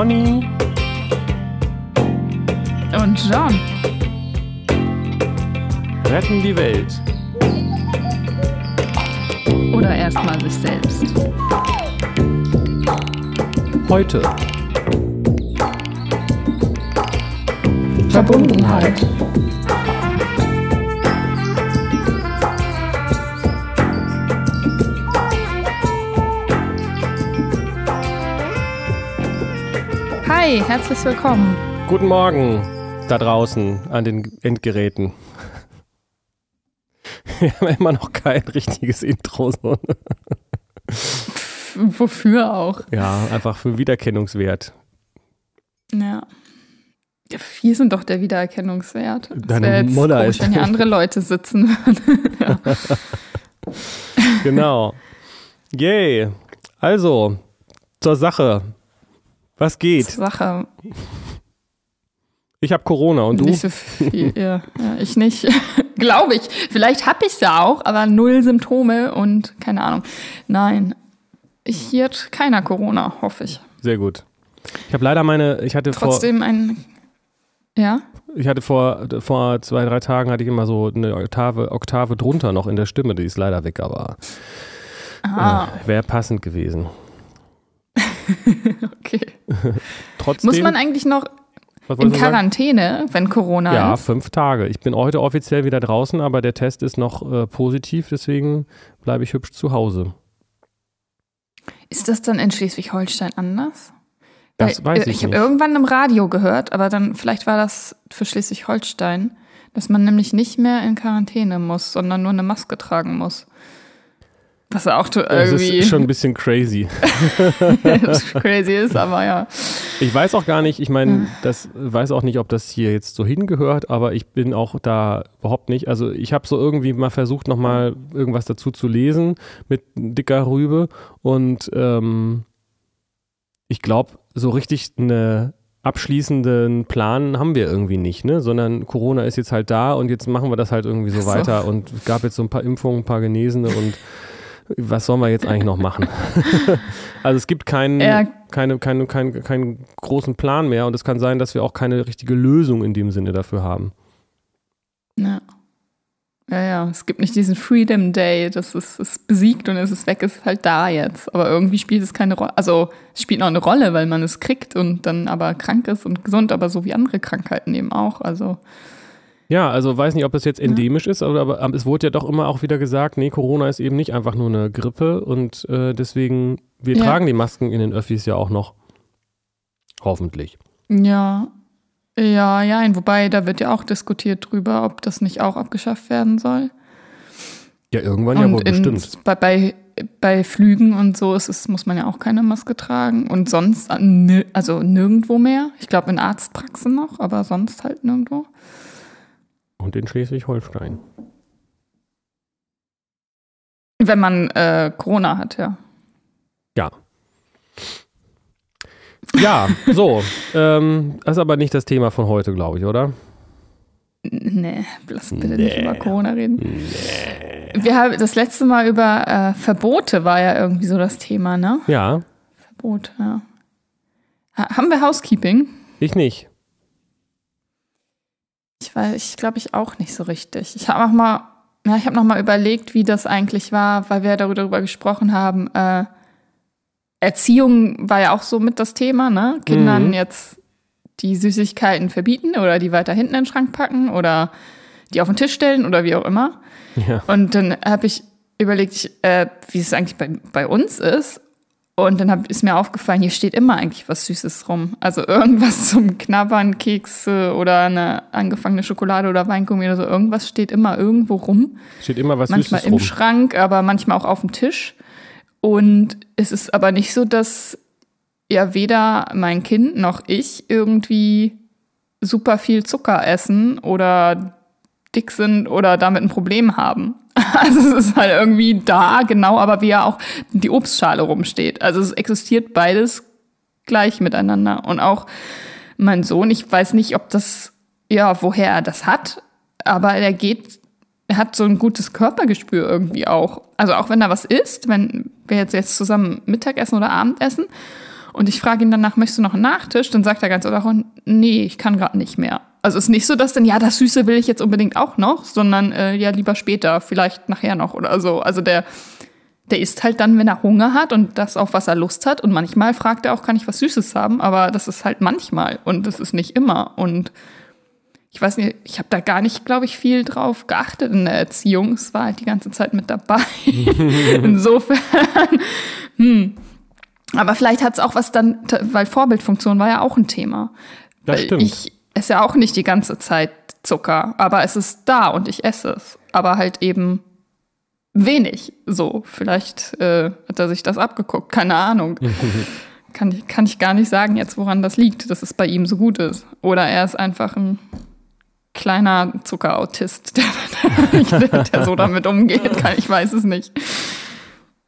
Conny und John retten die Welt. Oder erstmal sich selbst. Heute Verbundenheit. Hi, herzlich willkommen. Guten Morgen da draußen an den Endgeräten. Wir haben immer noch kein richtiges Intro. So. Wofür auch? Ja, einfach für Wiedererkennungswert. Ja. Wir sind doch der Wiedererkennungswert. Das Deine jetzt Mutter komisch, ist- wenn hier andere Leute sitzen würden. ja. Genau. Yay. Also, zur Sache. Was geht? Sache. Ich habe Corona und du? Nicht so viel. ja. ja, ich nicht. Glaube ich. Vielleicht habe ich es ja auch, aber null Symptome und keine Ahnung. Nein. Ich, hier hat keiner Corona, hoffe ich. Sehr gut. Ich habe leider meine, ich hatte vor, Trotzdem ein. Ja? ich hatte vor, vor zwei, drei Tagen hatte ich immer so eine Oktave, Oktave drunter noch in der Stimme, die ist leider weg, aber Ah, äh, wäre passend gewesen. Trotzdem. Muss man eigentlich noch in? Quarantäne, wenn Corona Ja, ist? fünf Tage. Ich bin heute offiziell wieder draußen, aber der Test ist noch äh, positiv, deswegen bleibe ich hübsch zu Hause. Ist das dann in Schleswig-Holstein anders? Das Weil, weiß äh, ich Ich habe irgendwann im Radio gehört, aber dann vielleicht war das für Schleswig-Holstein, dass man nämlich nicht mehr in Quarantäne muss, sondern nur eine Maske tragen muss. Was auch to- Das irgendwie ist schon ein bisschen crazy. crazy ist, aber ja. Ich weiß auch gar nicht, ich Hm. meine, das weiß auch nicht, ob das hier jetzt so hingehört, aber ich bin auch da überhaupt nicht. Also ich habe so irgendwie mal versucht, nochmal irgendwas dazu zu lesen mit dicker Rübe und ähm, ich glaube, so richtig eine abschließenden Plan haben wir irgendwie nicht, ne? Sondern Corona ist jetzt halt da und jetzt machen wir das halt irgendwie so, so. weiter und es gab jetzt so ein paar Impfungen, ein paar Genesene und was sollen wir jetzt eigentlich noch machen? also es gibt keinen, Ja. keine, keine, keinen, keinen großen Plan mehr und es kann sein, dass wir auch keine richtige Lösung in dem Sinne dafür haben. ja. Ja, ja, es gibt nicht diesen Freedom Day, das ist, ist besiegt und es ist weg, es ist halt da jetzt. Aber irgendwie spielt es keine Rolle. Also, es spielt noch eine Rolle, weil man es kriegt und dann aber krank ist und gesund, aber so wie andere Krankheiten eben auch. Also, Ja, also weiß nicht, ob es jetzt endemisch ist, aber, aber es wurde ja doch immer auch wieder gesagt, nee, Corona ist eben nicht einfach nur eine Grippe und äh, deswegen, wir Ja. tragen die Masken in den Öffis ja auch noch. Hoffentlich. Ja, ja, ja, wobei da wird ja auch diskutiert drüber, ob das nicht auch abgeschafft werden soll. Ja, irgendwann ja wohl in, bestimmt. Bei, bei, bei Flügen und so ist es, muss man ja auch keine Maske tragen. Und sonst, äh, also nirgendwo mehr. Ich glaube in Arztpraxen noch, aber sonst halt nirgendwo. Und in Schleswig-Holstein. Wenn man äh, Corona hat, ja. Ja. Ja, so. ähm, das ist aber nicht das Thema von heute, glaube ich, oder? Nee, lass bitte nicht Nee. über Corona reden. Wir haben das letzte Mal über äh, Verbote war ja irgendwie so das Thema, ne? Ja, Verbot, ja. Ha haben wir Housekeeping? ich nicht. Ich weiß, ich glaube ich auch nicht so richtig. Ich habe noch mal, ja, ich habe noch mal überlegt, wie das eigentlich war, weil wir darüber gesprochen haben. Äh, Erziehung war ja auch so mit das Thema, ne? Kindern Mhm. jetzt die Süßigkeiten verbieten oder die weiter hinten in den Schrank packen oder die auf den Tisch stellen oder wie auch immer. Ja. Und dann habe ich überlegt, äh, wie es eigentlich bei, bei uns ist. Und dann hab, ist mir aufgefallen, hier steht immer eigentlich was Süßes rum. Also irgendwas zum Knabbern, Kekse oder eine angefangene Schokolade oder Weingummi oder so. Irgendwas steht immer irgendwo rum. Steht immer was manchmal Süßes im rum. Schrank, aber manchmal auch auf dem Tisch. Und es ist aber nicht so, dass ja weder mein Kind noch ich irgendwie super viel Zucker essen oder dick sind oder damit ein Problem haben. Also es ist halt irgendwie da, genau, aber wie ja auch die Obstschale rumsteht. Also es existiert beides gleich miteinander. Und auch mein Sohn, ich weiß nicht, ob das, ja, woher er das hat, aber er geht, er hat so ein gutes Körpergespür irgendwie auch. Also auch wenn er was isst, wenn wir jetzt, jetzt zusammen Mittagessen oder Abendessen und ich frage ihn danach, möchtest du noch einen Nachtisch? Dann sagt er ganz oder nee, ich kann gerade nicht mehr. Also ist nicht so, dass dann, ja, das Süße will ich jetzt unbedingt auch noch, sondern äh, ja, lieber später, vielleicht nachher noch oder so. Also der, der isst halt dann, wenn er Hunger hat und das, auf was er Lust hat. Und manchmal fragt er auch, kann ich was Süßes haben? Aber das ist halt manchmal und das ist nicht immer. Und ich weiß nicht, ich habe da gar nicht, glaube ich, viel drauf geachtet in der Erziehung. Es war halt die ganze Zeit mit dabei. Insofern, hm. Aber vielleicht hat es auch was dann, weil Vorbildfunktion war ja auch ein Thema. Das stimmt. Ich esse ja auch nicht die ganze Zeit Zucker, aber es ist da und ich esse es. Aber halt eben wenig. So, vielleicht äh, hat er sich das abgeguckt, keine Ahnung. kann, ich, kann ich gar nicht sagen jetzt, woran das liegt, dass es bei ihm so gut ist. Oder er ist einfach ein kleiner Zuckerautist, der, der, der so damit umgeht. Kann, ich weiß es nicht.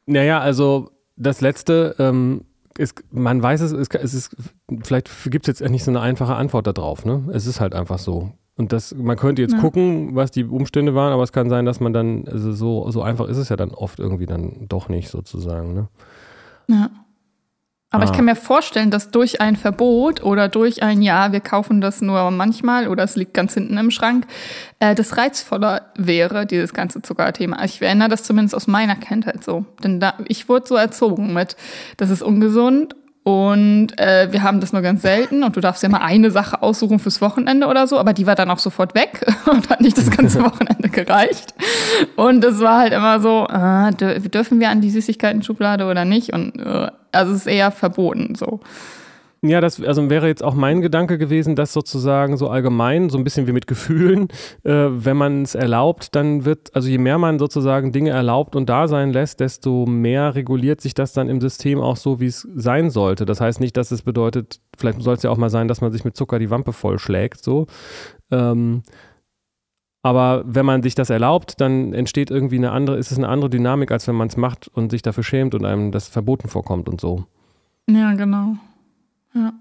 Naja, also das letzte, ähm, ist, man weiß es, es ist, vielleicht gibt es jetzt nicht so eine einfache Antwort darauf. Ne? Es ist halt einfach so. Und das, man könnte jetzt ja. gucken, was die Umstände waren, aber es kann sein, dass man dann, also so, so einfach ist es ja dann oft irgendwie dann doch nicht sozusagen. Ne? Ja. Aber ah. ich kann mir vorstellen, dass durch ein Verbot oder durch ein Ja, wir kaufen das nur manchmal oder es liegt ganz hinten im Schrank, äh, das reizvoller wäre, dieses ganze Zuckerthema. Ich erinnere das zumindest aus meiner Kindheit so. Denn da, ich wurde so erzogen mit, das ist ungesund und äh, wir haben das nur ganz selten und du darfst ja mal eine Sache aussuchen fürs Wochenende oder so, aber die war dann auch sofort weg und hat nicht das ganze Wochenende gereicht. Und es war halt immer so, äh, dürfen wir an die Süßigkeiten-Schublade oder nicht? Und äh, also es ist eher verboten so. Ja, das also wäre jetzt auch mein Gedanke gewesen, dass sozusagen so allgemein, so ein bisschen wie mit Gefühlen, äh, wenn man es erlaubt, dann wird, also je mehr man sozusagen Dinge erlaubt und da sein lässt, desto mehr reguliert sich das dann im System auch so, wie es sein sollte. Das heißt nicht, dass es bedeutet, vielleicht soll es ja auch mal sein, dass man sich mit Zucker die Wampe vollschlägt, so. Ähm, aber wenn man sich das erlaubt, dann entsteht irgendwie eine andere, ist es eine andere Dynamik, als wenn man es macht und sich dafür schämt und einem das verboten vorkommt und so. Ja, genau. Ja.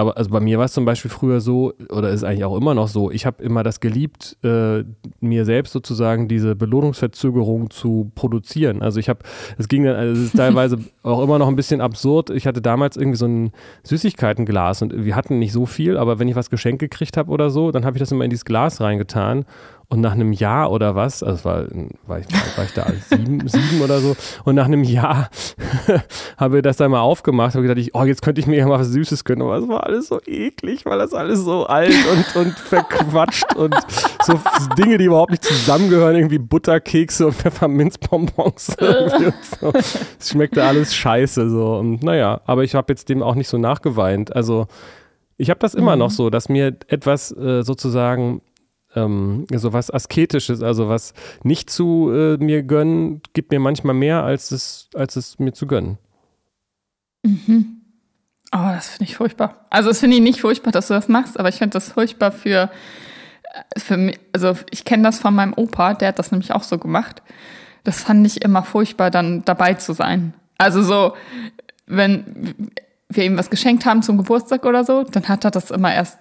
Aber also bei mir war es zum Beispiel früher so, oder ist eigentlich auch immer noch so, ich habe immer das geliebt, äh, mir selbst sozusagen diese Belohnungsverzögerung zu produzieren. Also ich habe, es ging dann, also es ist teilweise auch immer noch ein bisschen absurd. Ich hatte damals irgendwie so ein Süßigkeitenglas und wir hatten nicht so viel, aber wenn ich was geschenkt gekriegt habe oder so, dann habe ich das immer in dieses Glas reingetan und nach einem Jahr oder was, also war, war, ich, war ich da sieben, sieben oder so, und nach einem Jahr habe ich das dann mal aufgemacht und gedacht, ich, oh, jetzt könnte ich mir ja mal was Süßes gönnen, aber es war alles so eklig, weil das alles so alt und, und verquatscht und so Dinge, die überhaupt nicht zusammengehören, irgendwie Butterkekse und Pfefferminzbonbons. und so. Es schmeckte alles scheiße so. Und naja, aber ich habe jetzt dem auch nicht so nachgeweint. Also ich habe das immer mhm. noch so, dass mir etwas äh, sozusagen ähm, so was Asketisches, also was nicht zu äh, mir gönnen, gibt mir manchmal mehr, als es, als es mir zu gönnen. Mhm. Oh, das finde ich furchtbar. Also, das finde ich nicht furchtbar, dass du das machst, aber ich finde das furchtbar für, äh, für mich. Also, ich kenne das von meinem Opa, der hat das nämlich auch so gemacht. Das fand ich immer furchtbar, dann dabei zu sein. Also, so, wenn wir ihm was geschenkt haben zum Geburtstag oder so, dann hat er das immer erst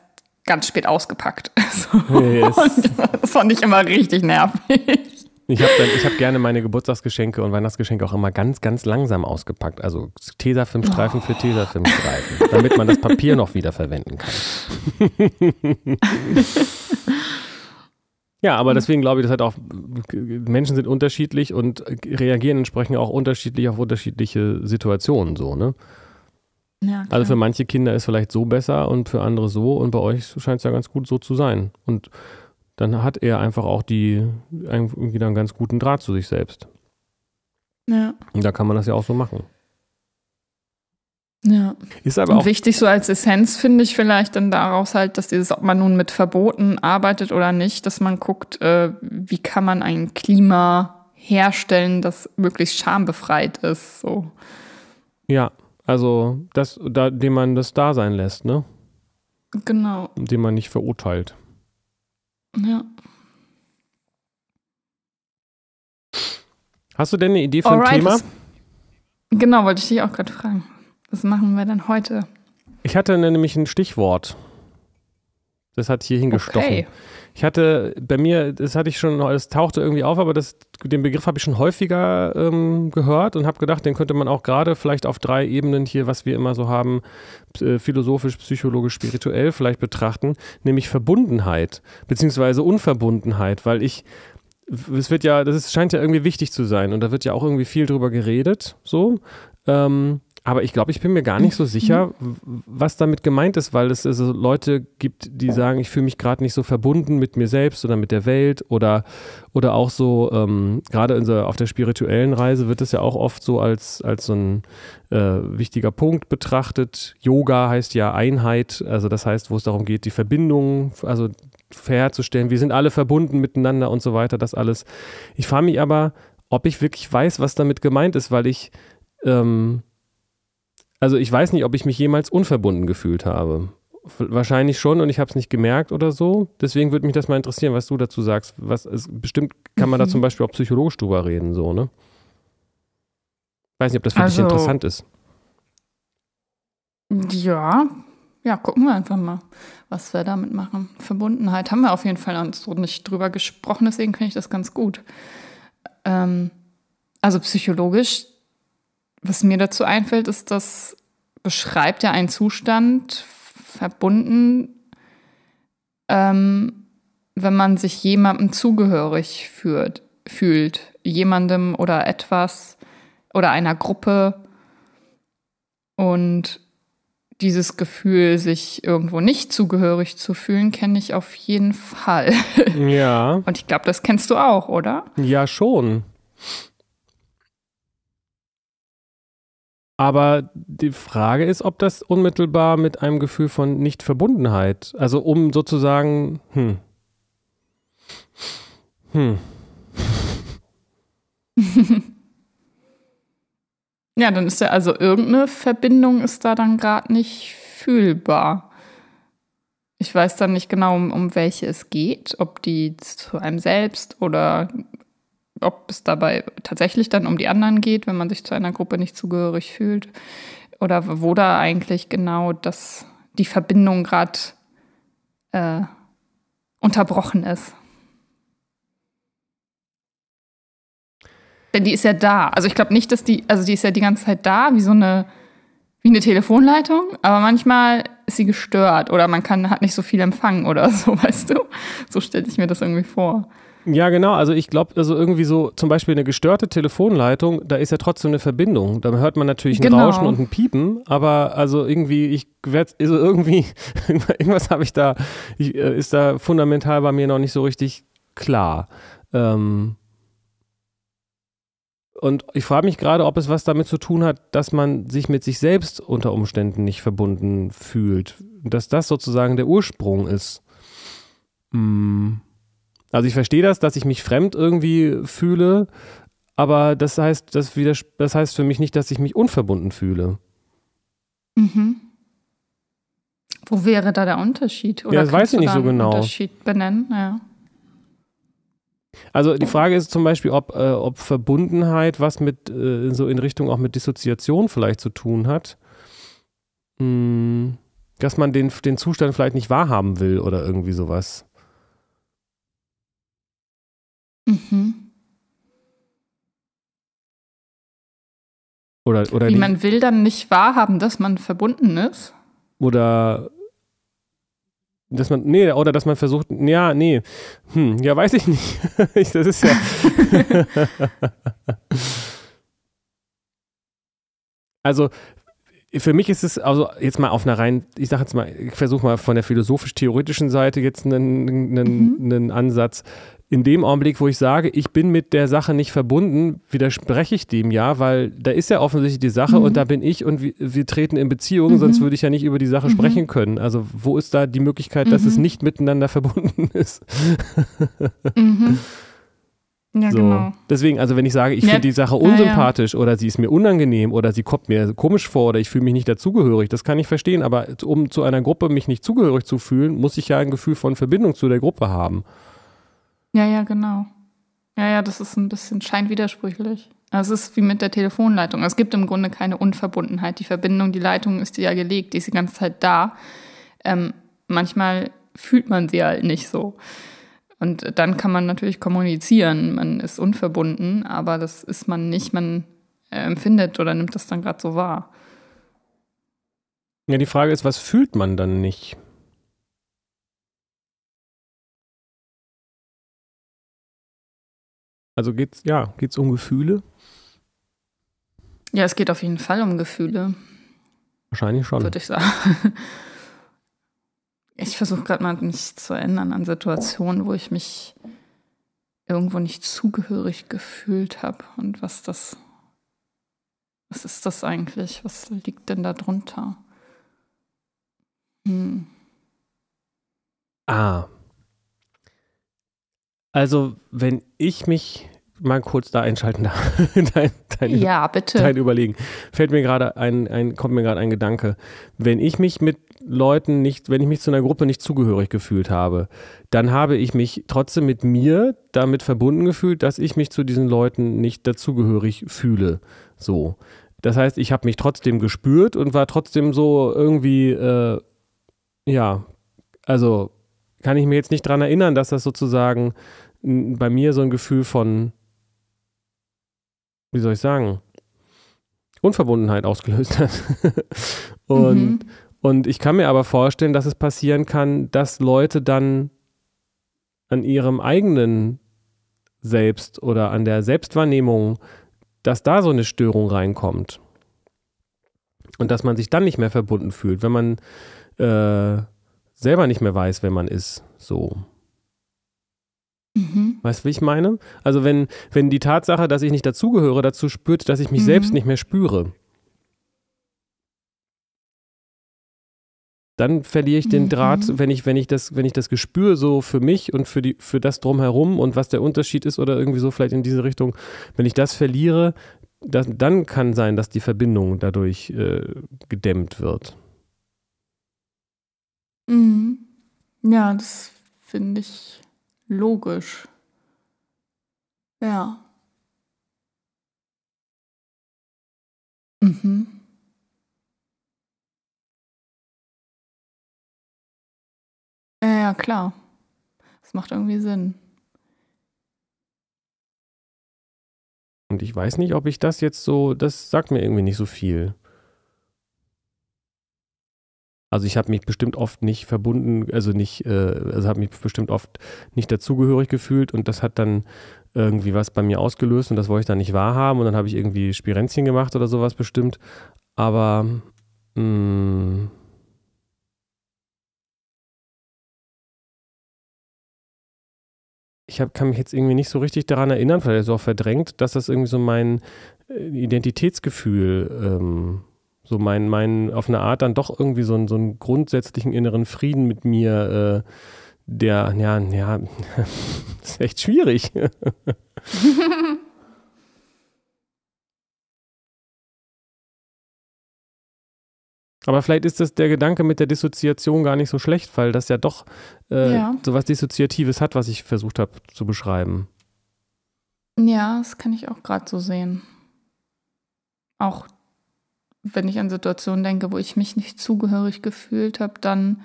ganz spät ausgepackt. So. Yes. das fand ich immer richtig nervig. Ich habe hab gerne meine Geburtstagsgeschenke und Weihnachtsgeschenke auch immer ganz, ganz langsam ausgepackt. Also Tesafilmstreifen oh. für Tesafilmstreifen, damit man das Papier noch wieder verwenden kann. ja, aber deswegen glaube ich, dass halt auch Menschen sind unterschiedlich und reagieren entsprechend auch unterschiedlich auf unterschiedliche Situationen so, ne? Ja, also für manche Kinder ist vielleicht so besser und für andere so und bei euch scheint es ja ganz gut so zu sein. Und dann hat er einfach auch die irgendwie einen ganz guten Draht zu sich selbst. Ja. Und da kann man das ja auch so machen. Ja. Ist aber auch wichtig so als Essenz finde ich vielleicht dann daraus halt, dass dieses, ob man nun mit Verboten arbeitet oder nicht, dass man guckt, äh, wie kann man ein Klima herstellen, das möglichst schambefreit ist. So. Ja, also, das, da, dem man das da sein lässt, ne? Genau. Dem man nicht verurteilt. Ja. Hast du denn eine Idee für Alright, ein Thema? Das, genau, wollte ich dich auch gerade fragen. Was machen wir denn heute? Ich hatte nämlich ein Stichwort. Das hat hier hingestochen. Okay. Ich hatte bei mir, das hatte ich schon, es tauchte irgendwie auf, aber das den Begriff habe ich schon häufiger ähm, gehört und habe gedacht, den könnte man auch gerade vielleicht auf drei Ebenen hier, was wir immer so haben, äh, philosophisch, psychologisch, spirituell vielleicht betrachten, nämlich Verbundenheit beziehungsweise Unverbundenheit, weil ich es wird ja, das ist, scheint ja irgendwie wichtig zu sein und da wird ja auch irgendwie viel drüber geredet, so. Ähm, aber ich glaube, ich bin mir gar nicht so sicher, was damit gemeint ist, weil es also Leute gibt, die sagen, ich fühle mich gerade nicht so verbunden mit mir selbst oder mit der Welt oder, oder auch so, ähm, gerade so auf der spirituellen Reise wird es ja auch oft so als, als so ein äh, wichtiger Punkt betrachtet. Yoga heißt ja Einheit, also das heißt, wo es darum geht, die Verbindung, also herzustellen. Wir sind alle verbunden miteinander und so weiter, das alles. Ich frage mich aber, ob ich wirklich weiß, was damit gemeint ist, weil ich ähm, also ich weiß nicht, ob ich mich jemals unverbunden gefühlt habe. Wahrscheinlich schon und ich habe es nicht gemerkt oder so. Deswegen würde mich das mal interessieren, was du dazu sagst. Was ist, bestimmt kann man mhm. da zum Beispiel auch psychologisch drüber reden, so, ne? Weiß nicht, ob das für also, dich interessant ist. Ja, ja, gucken wir einfach mal, was wir damit machen. Verbundenheit haben wir auf jeden Fall so nicht drüber gesprochen, deswegen finde ich das ganz gut. Ähm, also psychologisch was mir dazu einfällt, ist, das beschreibt ja einen Zustand verbunden, ähm, wenn man sich jemandem zugehörig führt, fühlt, jemandem oder etwas oder einer Gruppe und dieses Gefühl, sich irgendwo nicht zugehörig zu fühlen, kenne ich auf jeden Fall. Ja. Und ich glaube, das kennst du auch, oder? Ja, schon. Aber die Frage ist, ob das unmittelbar mit einem Gefühl von Nichtverbundenheit, also um sozusagen, hm, hm. ja, dann ist ja also irgendeine Verbindung ist da dann gerade nicht fühlbar. Ich weiß dann nicht genau, um, um welche es geht, ob die zu einem selbst oder ob es dabei tatsächlich dann um die anderen geht, wenn man sich zu einer Gruppe nicht zugehörig fühlt, oder wo da eigentlich genau das, die Verbindung gerade äh, unterbrochen ist. Denn die ist ja da. Also ich glaube nicht, dass die, also die ist ja die ganze Zeit da, wie so eine, wie eine Telefonleitung, aber manchmal ist sie gestört oder man kann, hat nicht so viel empfangen oder so, weißt du? So stelle ich mir das irgendwie vor. Ja, genau. Also ich glaube, also irgendwie so zum Beispiel eine gestörte Telefonleitung, da ist ja trotzdem eine Verbindung. Da hört man natürlich ein genau. Rauschen und ein Piepen, aber also irgendwie, ich werde, also irgendwie, irgendwas habe ich da, ich, äh, ist da fundamental bei mir noch nicht so richtig klar. Ähm, und ich frage mich gerade, ob es was damit zu tun hat, dass man sich mit sich selbst unter Umständen nicht verbunden fühlt. Dass das sozusagen der Ursprung ist. Hm. Also ich verstehe das, dass ich mich fremd irgendwie fühle, aber das heißt, das, das heißt für mich nicht, dass ich mich unverbunden fühle. Mhm. Wo wäre da der Unterschied? Oder ja, das weiß ich nicht so genau. Unterschied benennen, ja. Also die Frage ist zum Beispiel, ob, äh, ob Verbundenheit was mit äh, so in Richtung auch mit Dissoziation vielleicht zu tun hat. Hm, dass man den, den Zustand vielleicht nicht wahrhaben will oder irgendwie sowas. Mhm. Oder, oder Wie die, man will dann nicht wahrhaben, dass man verbunden ist? Oder dass man, nee, oder dass man versucht, ja, nee, hm, ja, weiß ich nicht. das ist ja. also, für mich ist es, also jetzt mal auf einer rein, ich sage jetzt mal, ich versuche mal von der philosophisch-theoretischen Seite jetzt einen, einen, mhm. einen Ansatz in dem Augenblick, wo ich sage, ich bin mit der Sache nicht verbunden, widerspreche ich dem ja, weil da ist ja offensichtlich die Sache mhm. und da bin ich und wir, wir treten in Beziehung, mhm. sonst würde ich ja nicht über die Sache mhm. sprechen können. Also wo ist da die Möglichkeit, dass es mhm. nicht miteinander verbunden ist? Mhm. Ja, so. genau. Deswegen, also wenn ich sage, ich ja. finde die Sache unsympathisch ja, ja. oder sie ist mir unangenehm oder sie kommt mir komisch vor oder ich fühle mich nicht dazugehörig, das kann ich verstehen. Aber um zu einer Gruppe mich nicht zugehörig zu fühlen, muss ich ja ein Gefühl von Verbindung zu der Gruppe haben. Ja, ja, genau. Ja, ja, das ist ein bisschen scheinwidersprüchlich. Also es ist wie mit der Telefonleitung. Es gibt im Grunde keine Unverbundenheit. Die Verbindung, die Leitung ist ja gelegt, die ist die ganze Zeit da. Ähm, manchmal fühlt man sie halt nicht so. Und dann kann man natürlich kommunizieren, man ist unverbunden, aber das ist man nicht, man äh, empfindet oder nimmt das dann gerade so wahr. Ja, die Frage ist, was fühlt man dann nicht? Also geht's, ja, geht's um Gefühle? Ja, es geht auf jeden Fall um Gefühle. Wahrscheinlich schon. Würde ich sagen. Ich versuche gerade mal mich zu erinnern an Situationen, wo ich mich irgendwo nicht zugehörig gefühlt habe und was das, was ist das eigentlich? Was liegt denn da drunter? Hm. Ah, also, wenn ich mich mal kurz da einschalten darf, dein, dein, ja, bitte. dein Überlegen, fällt mir gerade ein, ein, kommt mir gerade ein Gedanke. Wenn ich mich mit Leuten nicht, wenn ich mich zu einer Gruppe nicht zugehörig gefühlt habe, dann habe ich mich trotzdem mit mir damit verbunden gefühlt, dass ich mich zu diesen Leuten nicht dazugehörig fühle. So. Das heißt, ich habe mich trotzdem gespürt und war trotzdem so irgendwie, äh, ja, also kann ich mir jetzt nicht daran erinnern, dass das sozusagen bei mir so ein Gefühl von, wie soll ich sagen, Unverbundenheit ausgelöst hat. und, mhm. und ich kann mir aber vorstellen, dass es passieren kann, dass Leute dann an ihrem eigenen Selbst oder an der Selbstwahrnehmung, dass da so eine Störung reinkommt. Und dass man sich dann nicht mehr verbunden fühlt, wenn man äh, selber nicht mehr weiß, wer man ist. So. Mhm. Weißt du, wie ich meine? Also wenn, wenn die Tatsache, dass ich nicht dazugehöre, dazu spürt, dass ich mich mhm. selbst nicht mehr spüre, dann verliere ich den mhm. Draht, wenn ich, wenn ich das, wenn ich das Gespür so für mich und für die, für das drumherum und was der Unterschied ist oder irgendwie so vielleicht in diese Richtung, wenn ich das verliere, das, dann kann sein, dass die Verbindung dadurch äh, gedämmt wird. Mhm. Ja, das finde ich logisch. Ja. Mhm. Ja, ja, klar. Das macht irgendwie Sinn. Und ich weiß nicht, ob ich das jetzt so, das sagt mir irgendwie nicht so viel. Also ich habe mich bestimmt oft nicht verbunden, also nicht, äh, also habe mich bestimmt oft nicht dazugehörig gefühlt und das hat dann irgendwie was bei mir ausgelöst und das wollte ich dann nicht wahrhaben und dann habe ich irgendwie Spirenzchen gemacht oder sowas bestimmt. Aber mh, mm, ich hab, kann mich jetzt irgendwie nicht so richtig daran erinnern, vielleicht ist es auch verdrängt, dass das irgendwie so mein äh, Identitätsgefühl ähm, so mein, mein, auf eine Art dann doch irgendwie so, einen, so einen grundsätzlichen inneren Frieden mit mir, äh, der, ja, ja, ist echt schwierig. Aber vielleicht ist das der Gedanke mit der Dissoziation gar nicht so schlecht, weil das ja doch äh, ja. so was Dissoziatives hat, was ich versucht habe zu beschreiben. Ja, das kann ich auch gerade so sehen. Auch wenn ich an Situationen denke, wo ich mich nicht zugehörig gefühlt habe, dann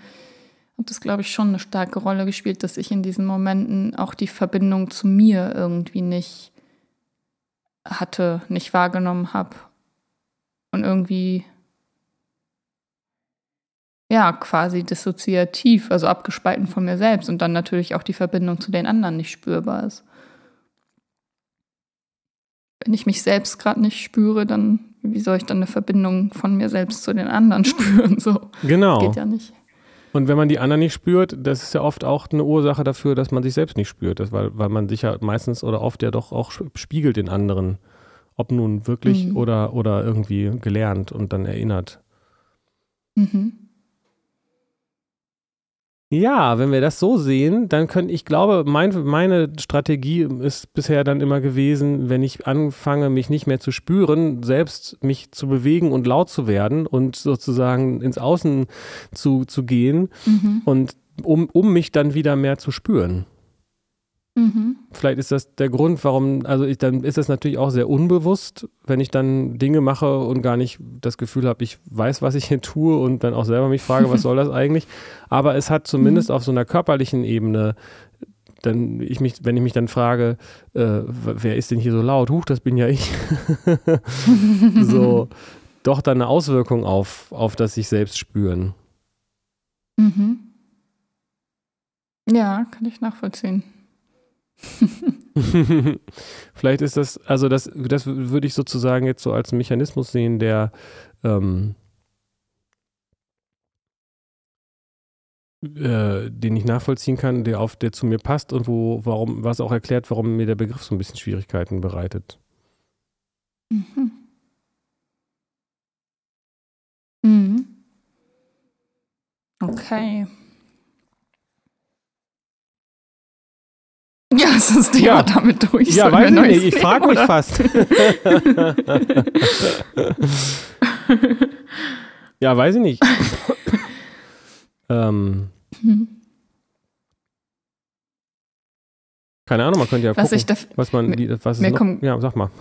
hat das, glaube ich, schon eine starke Rolle gespielt, dass ich in diesen Momenten auch die Verbindung zu mir irgendwie nicht hatte, nicht wahrgenommen habe. Und irgendwie, ja, quasi dissoziativ, also abgespalten von mir selbst und dann natürlich auch die Verbindung zu den anderen nicht spürbar ist. Wenn ich mich selbst gerade nicht spüre, dann wie soll ich dann eine Verbindung von mir selbst zu den anderen spüren? So. Genau. Geht ja nicht. Und wenn man die anderen nicht spürt, das ist ja oft auch eine Ursache dafür, dass man sich selbst nicht spürt. Das, weil, weil man sich ja meistens oder oft ja doch auch spiegelt in anderen. Ob nun wirklich mhm. oder, oder irgendwie gelernt und dann erinnert. Mhm. Ja, wenn wir das so sehen, dann könnte ich glaube, mein, meine Strategie ist bisher dann immer gewesen, wenn ich anfange, mich nicht mehr zu spüren, selbst mich zu bewegen und laut zu werden und sozusagen ins Außen zu, zu gehen mhm. und um, um mich dann wieder mehr zu spüren. Mhm. Vielleicht ist das der Grund, warum, also ich, dann ist das natürlich auch sehr unbewusst, wenn ich dann Dinge mache und gar nicht das Gefühl habe, ich weiß, was ich hier tue und dann auch selber mich frage, was soll das eigentlich. Aber es hat zumindest mhm. auf so einer körperlichen Ebene dann ich mich, wenn ich mich dann frage, äh, wer ist denn hier so laut? Huch, das bin ja ich. so, doch dann eine Auswirkung auf, auf das sich selbst spüren. Mhm. Ja, kann ich nachvollziehen. Vielleicht ist das, also das, das würde ich sozusagen jetzt so als Mechanismus sehen, der ähm, äh, den ich nachvollziehen kann, der auf, der zu mir passt und wo, warum, was auch erklärt, warum mir der Begriff so ein bisschen Schwierigkeiten bereitet. Mhm. Mhm. Okay. Ja, ist das Thema ja. damit durch? Ja, weiß ich nicht. Ich frage mich fast. ja, weiß ich nicht. ähm, keine Ahnung, man könnte ja was gucken, da, was man, mir, was ist kommt, ja, sag mal.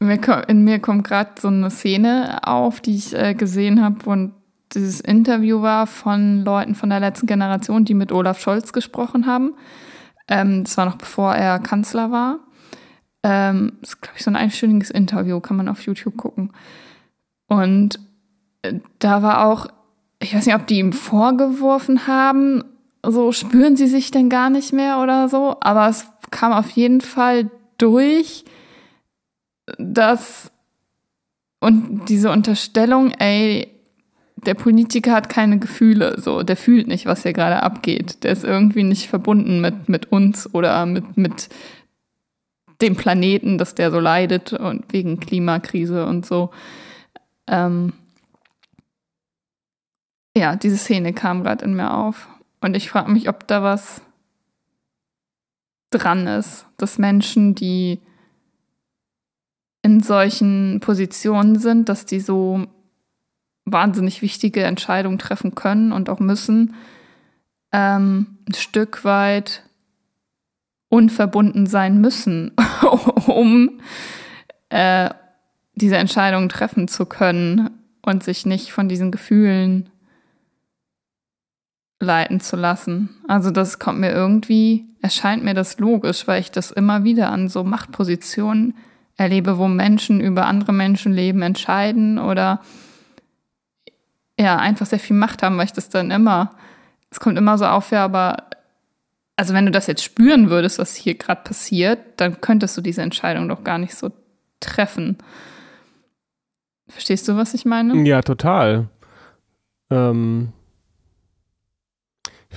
Mir, in mir kommt gerade so eine Szene auf, die ich äh, gesehen habe und dieses Interview war von Leuten von der letzten Generation, die mit Olaf Scholz gesprochen haben. Ähm, das war noch bevor er Kanzler war. Ähm, das ist, glaube ich, so ein einstündiges Interview, kann man auf YouTube gucken. Und äh, da war auch, ich weiß nicht, ob die ihm vorgeworfen haben, so spüren sie sich denn gar nicht mehr oder so, aber es kam auf jeden Fall durch, dass und diese Unterstellung, ey, der Politiker hat keine Gefühle, so, der fühlt nicht, was hier gerade abgeht. Der ist irgendwie nicht verbunden mit, mit uns oder mit, mit dem Planeten, dass der so leidet und wegen Klimakrise und so. Ähm ja, diese Szene kam gerade in mir auf. Und ich frage mich, ob da was dran ist, dass Menschen, die in solchen Positionen sind, dass die so wahnsinnig wichtige Entscheidungen treffen können und auch müssen, ähm, ein Stück weit unverbunden sein müssen, um äh, diese Entscheidungen treffen zu können und sich nicht von diesen Gefühlen leiten zu lassen. Also das kommt mir irgendwie, erscheint mir das logisch, weil ich das immer wieder an so Machtpositionen erlebe, wo Menschen über andere Menschenleben entscheiden oder ja, einfach sehr viel Macht haben, weil ich das dann immer, es kommt immer so auf, ja, aber also wenn du das jetzt spüren würdest, was hier gerade passiert, dann könntest du diese Entscheidung doch gar nicht so treffen. Verstehst du, was ich meine? Ja, total. Ähm,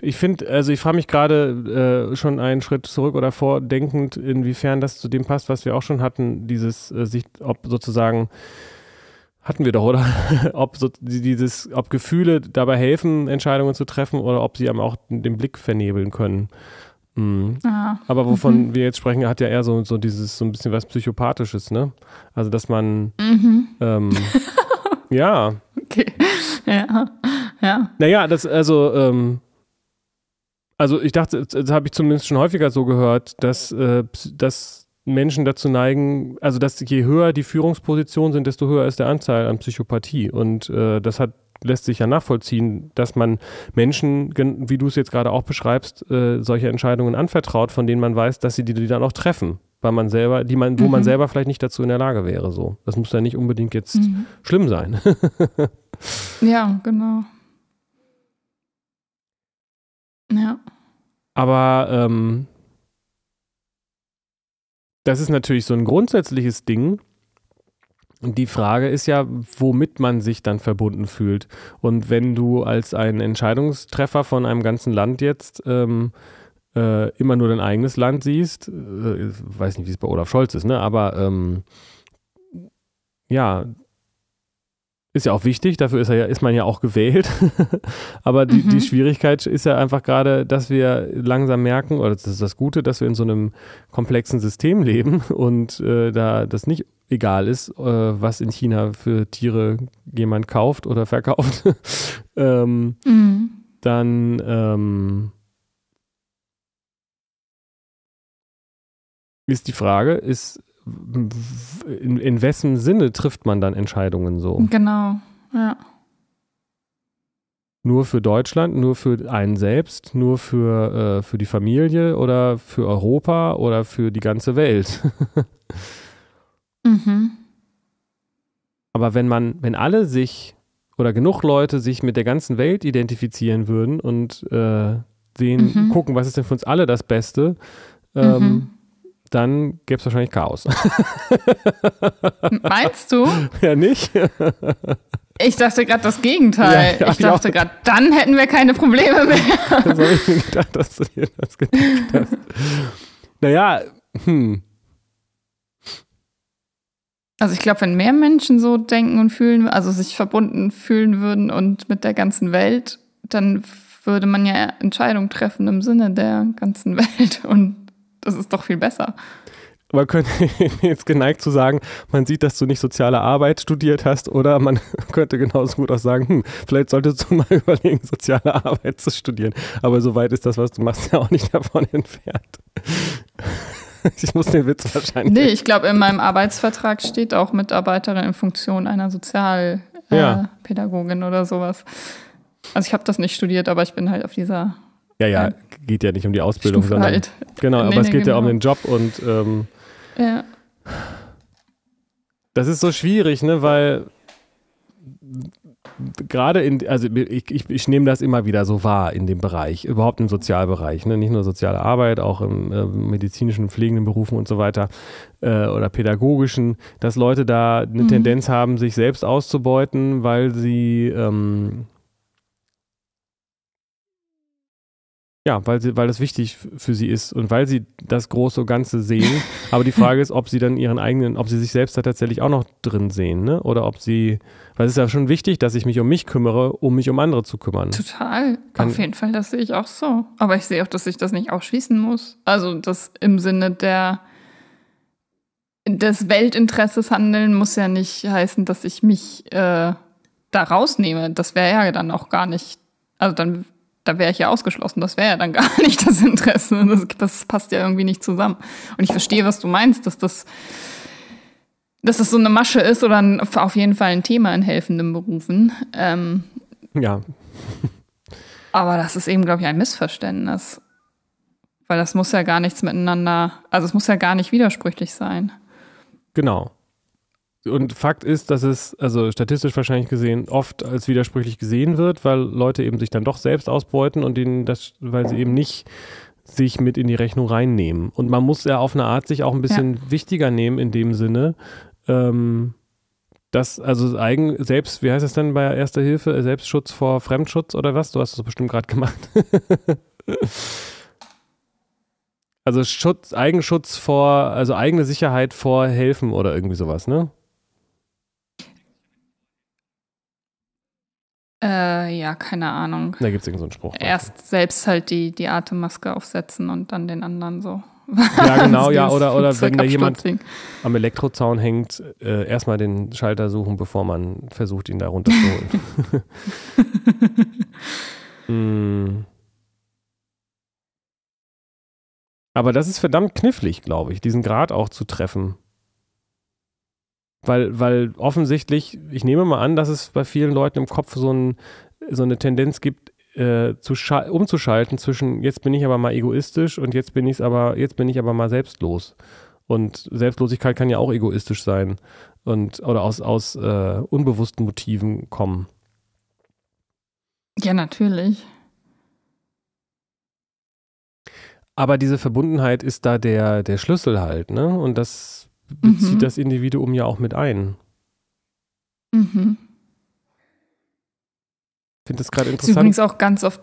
ich finde, also ich frage mich gerade äh, schon einen Schritt zurück oder vordenkend, inwiefern das zu dem passt, was wir auch schon hatten, dieses äh, sich, ob sozusagen hatten wir doch, oder? ob so dieses, ob Gefühle dabei helfen, Entscheidungen zu treffen oder ob sie einem auch den Blick vernebeln können. Mhm. Ah. Aber wovon mhm. wir jetzt sprechen, hat ja eher so, so dieses, so ein bisschen was Psychopathisches, ne? Also, dass man, mhm. ähm, ja. Okay. Ja. Ja. Naja, das, also, ähm, also ich dachte, das habe ich zumindest schon häufiger so gehört, dass, äh, dass Menschen dazu neigen, also dass je höher die Führungspositionen sind, desto höher ist der Anteil an Psychopathie. Und äh, das hat, lässt sich ja nachvollziehen, dass man Menschen, wie du es jetzt gerade auch beschreibst, äh, solche Entscheidungen anvertraut, von denen man weiß, dass sie die, die dann auch treffen. Weil man selber, die man, wo mhm. man selber vielleicht nicht dazu in der Lage wäre. So. Das muss ja nicht unbedingt jetzt mhm. schlimm sein. ja, genau. Ja. Aber ähm, das ist natürlich so ein grundsätzliches Ding. Die Frage ist ja, womit man sich dann verbunden fühlt. Und wenn du als ein Entscheidungstreffer von einem ganzen Land jetzt ähm, äh, immer nur dein eigenes Land siehst, äh, weiß nicht, wie es bei Olaf Scholz ist, ne? aber ähm, ja, ist ja auch wichtig, dafür ist, er ja, ist man ja auch gewählt. Aber die, mhm. die, Schwierigkeit ist ja einfach gerade, dass wir langsam merken, oder das ist das Gute, dass wir in so einem komplexen System leben und äh, da das nicht egal ist, äh, was in China für Tiere jemand kauft oder verkauft, ähm, mhm. dann ähm, ist die Frage, ist in, in wessen Sinne trifft man dann Entscheidungen so? Genau, ja. nur für Deutschland, nur für einen selbst, nur für, äh, für die Familie oder für Europa oder für die ganze Welt. mhm. Aber wenn man, wenn alle sich oder genug Leute sich mit der ganzen Welt identifizieren würden und äh, sehen, mhm. gucken, was ist denn für uns alle das Beste, ähm, mhm. Dann gäbe es wahrscheinlich Chaos. Meinst du? Ja, nicht? Ich dachte gerade das Gegenteil. Ja, ich dachte gerade, dann hätten wir keine Probleme mehr. Das habe ich mir gedacht, dass du dir das gedacht hast. Naja, hm. Also ich glaube, wenn mehr Menschen so denken und fühlen, also sich verbunden fühlen würden und mit der ganzen Welt, dann würde man ja Entscheidungen treffen im Sinne der ganzen Welt und das ist doch viel besser man könnte jetzt geneigt zu sagen, man sieht, dass du nicht soziale Arbeit studiert hast oder man könnte genauso gut auch sagen, hm, vielleicht solltest du mal überlegen, soziale Arbeit zu studieren. Aber so weit ist das, was du machst, ja auch nicht davon entfernt. Ich muss den Witz wahrscheinlich. Nee, ich glaube, in meinem Arbeitsvertrag steht auch Mitarbeiterin in Funktion einer Sozialpädagogin äh, ja. oder sowas. Also ich habe das nicht studiert, aber ich bin halt auf dieser ja, ja, geht ja nicht um die Ausbildung, Stufe sondern halt. genau, nee, aber es geht genau. ja um den Job und ähm, ja. Das ist so schwierig, ne, weil gerade in, also ich, ich, ich nehme das immer wieder so wahr in dem Bereich, überhaupt im Sozialbereich, ne? nicht nur soziale Arbeit, auch im äh, medizinischen, pflegenden Berufen und so weiter äh, oder pädagogischen, dass Leute da eine mhm. Tendenz haben, sich selbst auszubeuten, weil sie ähm, Ja, weil, sie, weil das wichtig für sie ist und weil sie das große Ganze sehen. Aber die Frage ist, ob sie dann ihren eigenen, ob sie sich selbst da tatsächlich auch noch drin sehen, ne? Oder ob sie, weil es ist ja schon wichtig, dass ich mich um mich kümmere, um mich um andere zu kümmern. Total. Kann, Auf jeden Fall, das sehe ich auch so. Aber ich sehe auch, dass ich das nicht ausschließen muss. Also das im Sinne der des Weltinteresses handeln muss ja nicht heißen, dass ich mich äh, da rausnehme. Das wäre ja dann auch gar nicht. Also dann da wäre ich ja ausgeschlossen. Das wäre ja dann gar nicht das Interesse. Das, das, passt ja irgendwie nicht zusammen. Und ich verstehe, was du meinst, dass das, dass das so eine Masche ist oder ein, auf jeden Fall ein Thema in helfenden Berufen. Ähm, ja. aber das ist eben, glaube ich, ein Missverständnis. Weil das muss ja gar nichts miteinander, also es muss ja gar nicht widersprüchlich sein. Genau. Und Fakt ist, dass es, also statistisch wahrscheinlich gesehen, oft als widersprüchlich gesehen wird, weil Leute eben sich dann doch selbst ausbeuten und denen das, weil sie eben nicht sich mit in die Rechnung reinnehmen. Und man muss ja auf eine Art sich auch ein bisschen ja. wichtiger nehmen in dem Sinne, ähm, dass also eigen, selbst, wie heißt es denn bei Erster Hilfe, Selbstschutz vor Fremdschutz oder was? Du hast das bestimmt gerade gemacht. also Schutz, Eigenschutz vor, also eigene Sicherheit vor Helfen oder irgendwie sowas, ne? Äh, ja, keine Ahnung. Da gibt es irgendeinen so Spruch. Erst selbst halt die, die Atemmaske aufsetzen und dann den anderen so. Ja, genau, ja, oder, oder wenn da jemand am Elektrozaun hängt, äh, erstmal den Schalter suchen, bevor man versucht, ihn da runterzuholen. mm. Aber das ist verdammt knifflig, glaube ich, diesen Grad auch zu treffen. Weil, weil offensichtlich, ich nehme mal an, dass es bei vielen Leuten im Kopf so, ein, so eine Tendenz gibt, äh, zu umzuschalten zwischen jetzt bin ich aber mal egoistisch und jetzt bin ich aber, jetzt bin ich aber mal selbstlos. Und Selbstlosigkeit kann ja auch egoistisch sein und oder aus, aus äh, unbewussten Motiven kommen. Ja, natürlich. Aber diese Verbundenheit ist da der, der Schlüssel halt, ne? Und das bezieht mhm. das Individuum ja auch mit ein. Mhm. Ich finde das gerade interessant. Das ist übrigens auch ganz oft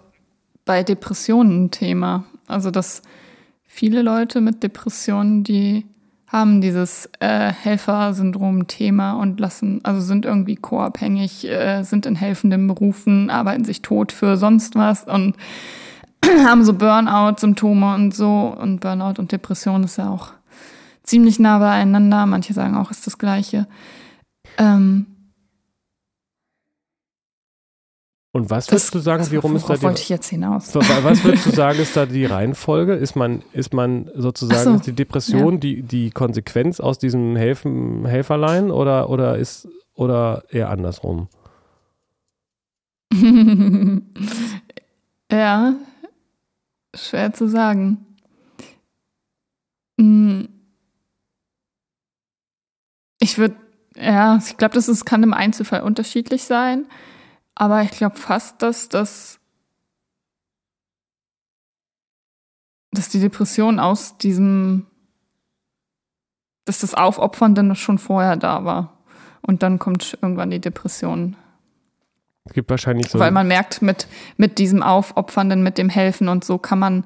bei Depressionen ein Thema. Also, dass viele Leute mit Depressionen, die haben dieses äh, Helfersyndrom-Thema und lassen, also sind irgendwie co-abhängig, äh, sind in helfenden Berufen, arbeiten sich tot für sonst was und haben so Burnout-Symptome und so. Und Burnout und Depression ist ja auch ziemlich nah beieinander. Manche sagen auch, ist das Gleiche. Ähm, und was würdest das, du sagen, warum ist da die, wollte ich jetzt hinaus? Was würdest du sagen, ist da die Reihenfolge? Ist man, ist man sozusagen, so, ist die Depression ja. die, die Konsequenz aus diesem Helfen, Helferlein oder, oder ist oder eher andersrum? ja, schwer zu sagen. Hm. Ich würde, ja, ich glaube, das ist, kann im Einzelfall unterschiedlich sein, aber ich glaube fast, dass das dass die Depression aus diesem, dass das Aufopfern dann schon vorher da war. Und dann kommt irgendwann die Depression. Es gibt wahrscheinlich so. Weil man merkt, mit, mit diesem Aufopfernden, mit dem Helfen und so kann man,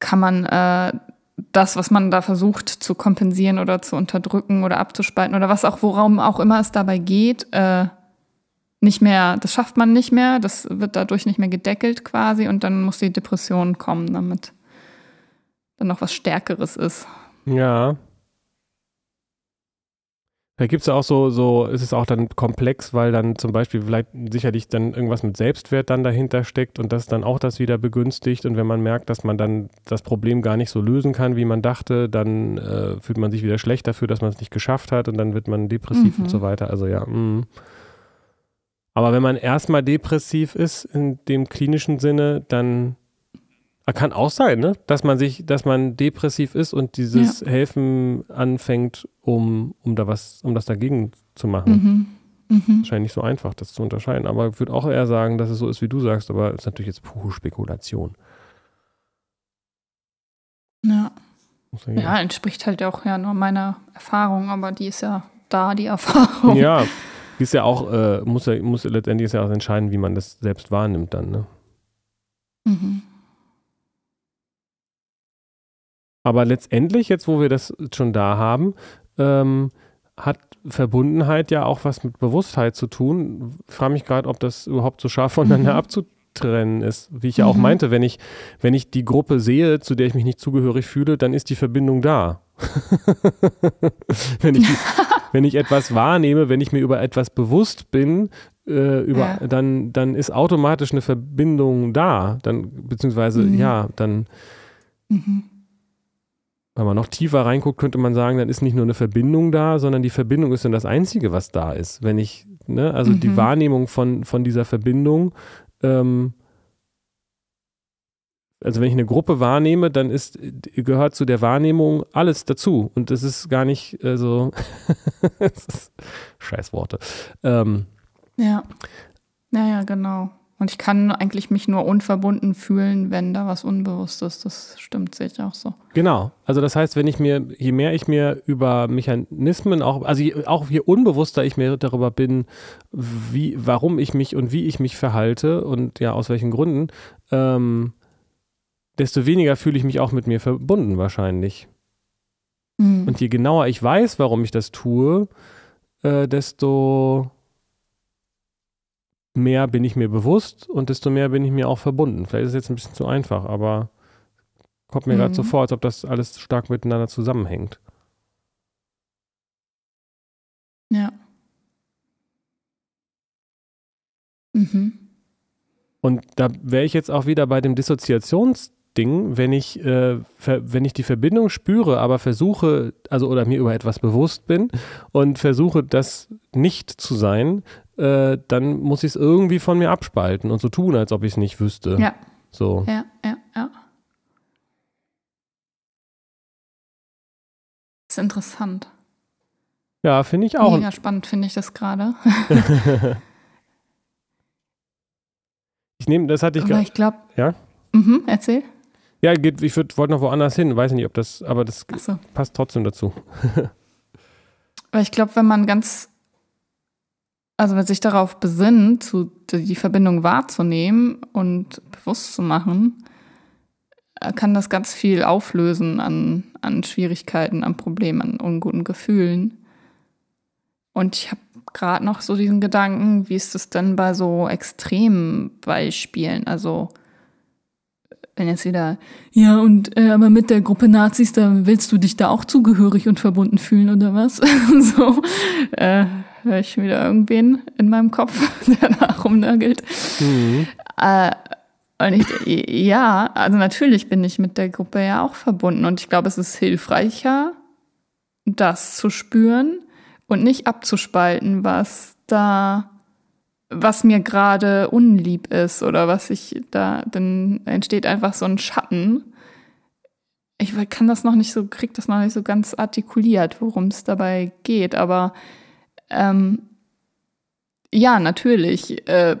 kann man äh, das, was man da versucht zu kompensieren oder zu unterdrücken oder abzuspalten oder was auch, worum auch immer es dabei geht, äh, nicht mehr, das schafft man nicht mehr, das wird dadurch nicht mehr gedeckelt quasi und dann muss die Depression kommen, damit dann noch was Stärkeres ist. Ja. Da gibt es ja auch so, so ist es auch dann komplex, weil dann zum Beispiel vielleicht sicherlich dann irgendwas mit Selbstwert dann dahinter steckt und das dann auch das wieder begünstigt. Und wenn man merkt, dass man dann das Problem gar nicht so lösen kann, wie man dachte, dann äh, fühlt man sich wieder schlecht dafür, dass man es nicht geschafft hat und dann wird man depressiv mhm. und so weiter. Also ja. Mh. Aber wenn man erstmal depressiv ist in dem klinischen Sinne, dann kann auch sein, ne? Dass man sich, dass man depressiv ist und dieses ja. Helfen anfängt, um, um da was, um das dagegen zu machen. Mhm. Mhm. Wahrscheinlich nicht so einfach, das zu unterscheiden. Aber ich würde auch eher sagen, dass es so ist, wie du sagst, aber es ist natürlich jetzt pure Spekulation. Ja. Ja, entspricht halt auch ja nur meiner Erfahrung, aber die ist ja da, die Erfahrung. Ja, die ist ja auch, äh, muss ja, muss letztendlich ist ja auch entscheiden, wie man das selbst wahrnimmt dann, ne? Mhm. Aber letztendlich, jetzt wo wir das schon da haben, ähm, hat Verbundenheit ja auch was mit Bewusstheit zu tun. Ich frage mich gerade, ob das überhaupt so scharf voneinander mhm. abzutrennen ist. Wie ich ja auch mhm. meinte, wenn ich, wenn ich die Gruppe sehe, zu der ich mich nicht zugehörig fühle, dann ist die Verbindung da. wenn, ich, wenn ich etwas wahrnehme, wenn ich mir über etwas bewusst bin, äh, über, ja. dann, dann ist automatisch eine Verbindung da. Dann, beziehungsweise, mhm. ja, dann. Mhm wenn man noch tiefer reinguckt, könnte man sagen, dann ist nicht nur eine Verbindung da, sondern die Verbindung ist dann das Einzige, was da ist. Wenn ich, ne, also mhm. die Wahrnehmung von, von dieser Verbindung, ähm, also wenn ich eine Gruppe wahrnehme, dann ist, gehört zu der Wahrnehmung alles dazu. Und das ist gar nicht äh, so, Scheißworte. Ähm, ja. Naja, genau. Und ich kann eigentlich mich nur unverbunden fühlen, wenn da was Unbewusstes. Das stimmt sich auch so. Genau. Also das heißt, wenn ich mir, je mehr ich mir über Mechanismen auch, also je, auch je unbewusster ich mir darüber bin, wie, warum ich mich und wie ich mich verhalte und ja, aus welchen Gründen, ähm, desto weniger fühle ich mich auch mit mir verbunden wahrscheinlich. Mhm. Und je genauer ich weiß, warum ich das tue, äh, desto mehr bin ich mir bewusst und desto mehr bin ich mir auch verbunden. Vielleicht ist es jetzt ein bisschen zu einfach, aber kommt mir mhm. gerade so vor, als ob das alles stark miteinander zusammenhängt. Ja. Mhm. Und da wäre ich jetzt auch wieder bei dem Dissoziationsding, wenn ich, äh, wenn ich die Verbindung spüre, aber versuche, also oder mir über etwas bewusst bin und versuche, das nicht zu sein, äh, dann muss ich es irgendwie von mir abspalten und so tun, als ob ich es nicht wüsste. Ja. So. Ja, ja, ja. Das ist interessant. Ja, finde ich auch. Mega spannend finde ich das gerade. ich nehme, das hatte ich gerade. ich glaube. Ja? Mhm, erzähl. Ja, geht, ich wollte noch woanders hin, weiß nicht, ob das, aber das so. passt trotzdem dazu. Aber ich glaube, wenn man ganz also wenn sich darauf besinnt, zu, die Verbindung wahrzunehmen und bewusst zu machen, äh, kann das ganz viel auflösen an, an Schwierigkeiten, an Problemen, an unguten Gefühlen. Und ich habe gerade noch so diesen Gedanken, wie ist es denn bei so extremen Beispielen? Also wenn jetzt wieder, ja, und äh, aber mit der Gruppe Nazis, da willst du dich da auch zugehörig und verbunden fühlen oder was? so, äh, höre ich wieder irgendwen in meinem Kopf, der da rumnörgelt. Mhm. Äh, und ich, ja, also natürlich bin ich mit der Gruppe ja auch verbunden und ich glaube, es ist hilfreicher, das zu spüren und nicht abzuspalten, was da was mir gerade unlieb ist oder was ich da, dann entsteht einfach so ein Schatten. Ich kann das noch nicht so, krieg das noch nicht so ganz artikuliert, worum es dabei geht, aber ähm, ja, natürlich äh,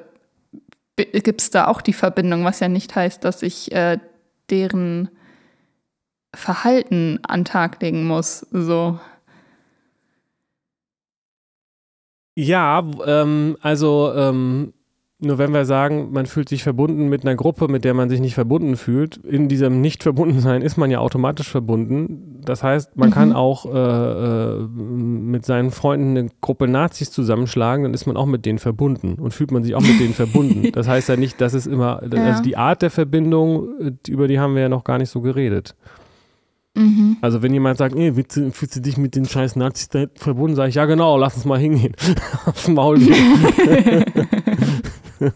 gibt es da auch die Verbindung, was ja nicht heißt, dass ich äh, deren Verhalten an Tag legen muss. So. Ja, ähm, also ähm, nur wenn wir sagen, man fühlt sich verbunden mit einer Gruppe, mit der man sich nicht verbunden fühlt, in diesem Nicht-Verbundensein ist man ja automatisch verbunden. Das heißt, man mhm. kann auch äh, äh, mit seinen Freunden eine Gruppe Nazis zusammenschlagen, dann ist man auch mit denen verbunden und fühlt man sich auch mit denen verbunden. Das heißt ja nicht, dass es immer, ja. also die Art der Verbindung, äh, über die haben wir ja noch gar nicht so geredet. Mhm. Also wenn jemand sagt, nee, fühlst du, fühlst du dich mit den scheiß Nazis verbunden, sage ich, ja genau, lass uns mal hingehen. Aufs Maul gehen.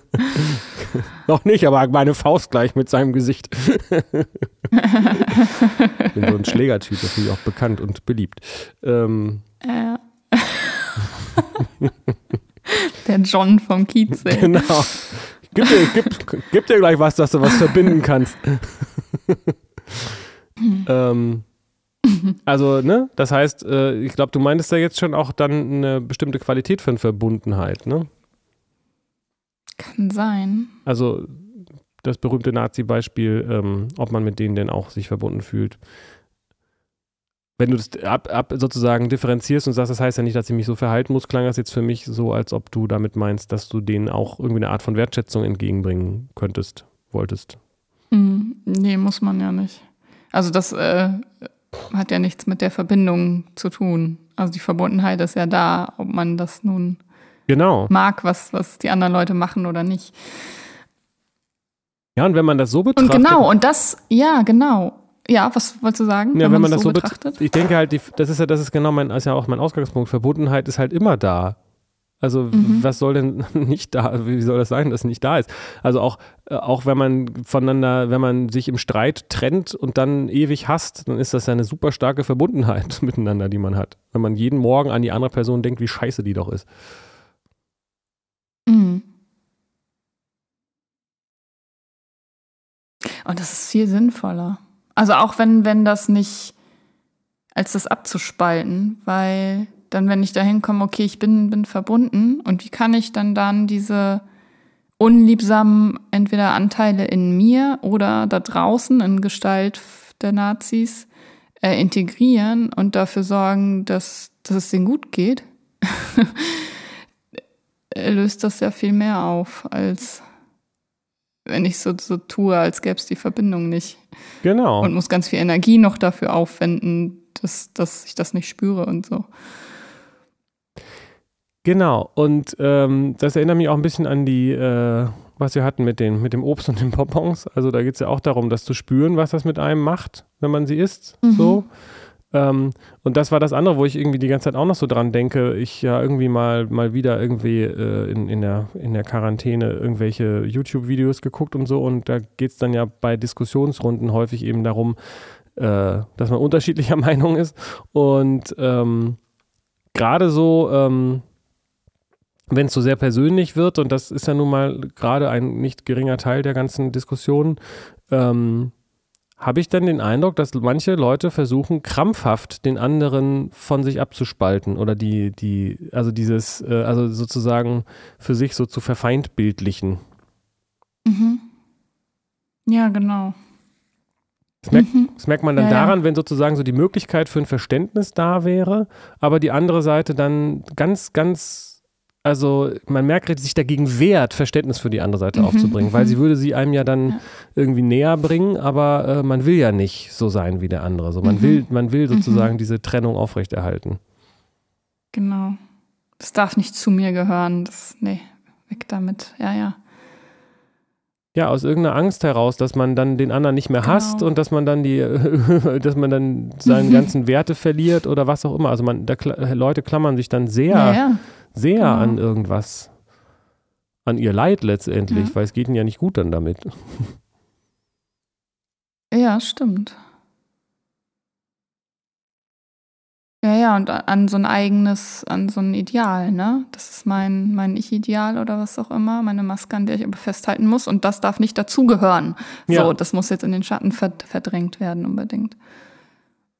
Noch nicht, aber meine Faust gleich mit seinem Gesicht. ich bin so ein Schlägertyp, das finde ich auch bekannt und beliebt. Ähm. Ja. Der John vom Kiez. Genau. Gib dir, gib, gib dir gleich was, dass du was verbinden kannst. Ähm, also, ne? Das heißt, äh, ich glaube, du meintest ja jetzt schon auch dann eine bestimmte Qualität von Verbundenheit, ne? Kann sein. Also das berühmte Nazi-Beispiel, ähm, ob man mit denen denn auch sich verbunden fühlt. Wenn du das ab, ab sozusagen differenzierst und sagst, das heißt ja nicht, dass ich mich so verhalten muss, klang das jetzt für mich so, als ob du damit meinst, dass du denen auch irgendwie eine Art von Wertschätzung entgegenbringen könntest, wolltest. Mm, nee, muss man ja nicht. Also das äh, hat ja nichts mit der Verbindung zu tun. Also die Verbundenheit ist ja da, ob man das nun genau. mag, was, was die anderen Leute machen oder nicht. Ja, und wenn man das so betrachtet. Und genau, und das, ja, genau. Ja, was wolltest du sagen? Ja, wenn, wenn man, das so betrachtet. Ich denke halt, die, das ist ja, das ist genau mein, ist ja auch mein Ausgangspunkt. Verbundenheit ist halt immer da. Also mhm. was soll denn nicht da, wie soll das sein, dass es nicht da ist? Also auch, äh, auch wenn man voneinander, wenn man sich im Streit trennt und dann ewig hasst, dann ist das ja eine super starke Verbundenheit miteinander, die man hat. Wenn man jeden Morgen an die andere Person denkt, wie scheiße die doch ist. Mhm. Und das ist viel sinnvoller. Also auch wenn, wenn das nicht, als das abzuspalten, weil dann, wenn ich da hinkomme, okay, ich bin, bin verbunden und wie kann ich dann dann diese unliebsamen entweder Anteile in mir oder da draußen in Gestalt der Nazis äh, integrieren und dafür sorgen, dass, dass es denen gut geht, löst das ja viel mehr auf, als wenn ich so, so tue, als gäbe es die Verbindung nicht. Genau. Und muss ganz viel Energie noch dafür aufwenden, dass, dass ich das nicht spüre und so. Genau, und ähm, das erinnert mich auch ein bisschen an die, äh, was wir hatten mit, den, mit dem Obst und den Bonbons. Also da geht es ja auch darum, das zu spüren, was das mit einem macht, wenn man sie isst. Mhm. So. Ähm, und das war das andere, wo ich irgendwie die ganze Zeit auch noch so dran denke. Ich ja irgendwie mal, mal wieder irgendwie äh, in, in, der, in der Quarantäne irgendwelche YouTube-Videos geguckt und so. Und da geht es dann ja bei Diskussionsrunden häufig eben darum, äh, dass man unterschiedlicher Meinung ist. Und ähm, gerade so, ähm, wenn es so sehr persönlich wird, und das ist ja nun mal gerade ein nicht geringer Teil der ganzen Diskussion, ähm, habe ich dann den Eindruck, dass manche Leute versuchen, krampfhaft den anderen von sich abzuspalten oder die, die, also dieses, äh, also sozusagen für sich so zu verfeindbildlichen. Mhm. Ja, genau. Das merkt, mhm. das merkt man dann ja, daran, ja. wenn sozusagen so die Möglichkeit für ein Verständnis da wäre, aber die andere Seite dann ganz, ganz also man merkt, dass sich dagegen wehrt, Verständnis für die andere Seite mhm, aufzubringen, weil mhm. sie würde sie einem ja dann irgendwie näher bringen, aber äh, man will ja nicht so sein wie der andere. So, man, mhm. will, man will sozusagen mhm. diese Trennung aufrechterhalten. Genau. Das darf nicht zu mir gehören. Das, nee, weg damit. Ja, ja. Ja, aus irgendeiner Angst heraus, dass man dann den anderen nicht mehr hasst genau. und dass man dann die, dass man dann seine ganzen Werte verliert oder was auch immer. Also man, da, Leute klammern sich dann sehr ja, ja sehr genau. an irgendwas, an ihr Leid letztendlich, ja. weil es geht ihnen ja nicht gut dann damit. Ja, stimmt. Ja, Ja, und an so ein eigenes, an so ein Ideal, ne? Das ist mein, mein Ich-Ideal oder was auch immer, meine Maske, an der ich aber festhalten muss. Und das darf nicht dazugehören. Ja. So, das muss jetzt in den Schatten verdrängt werden unbedingt.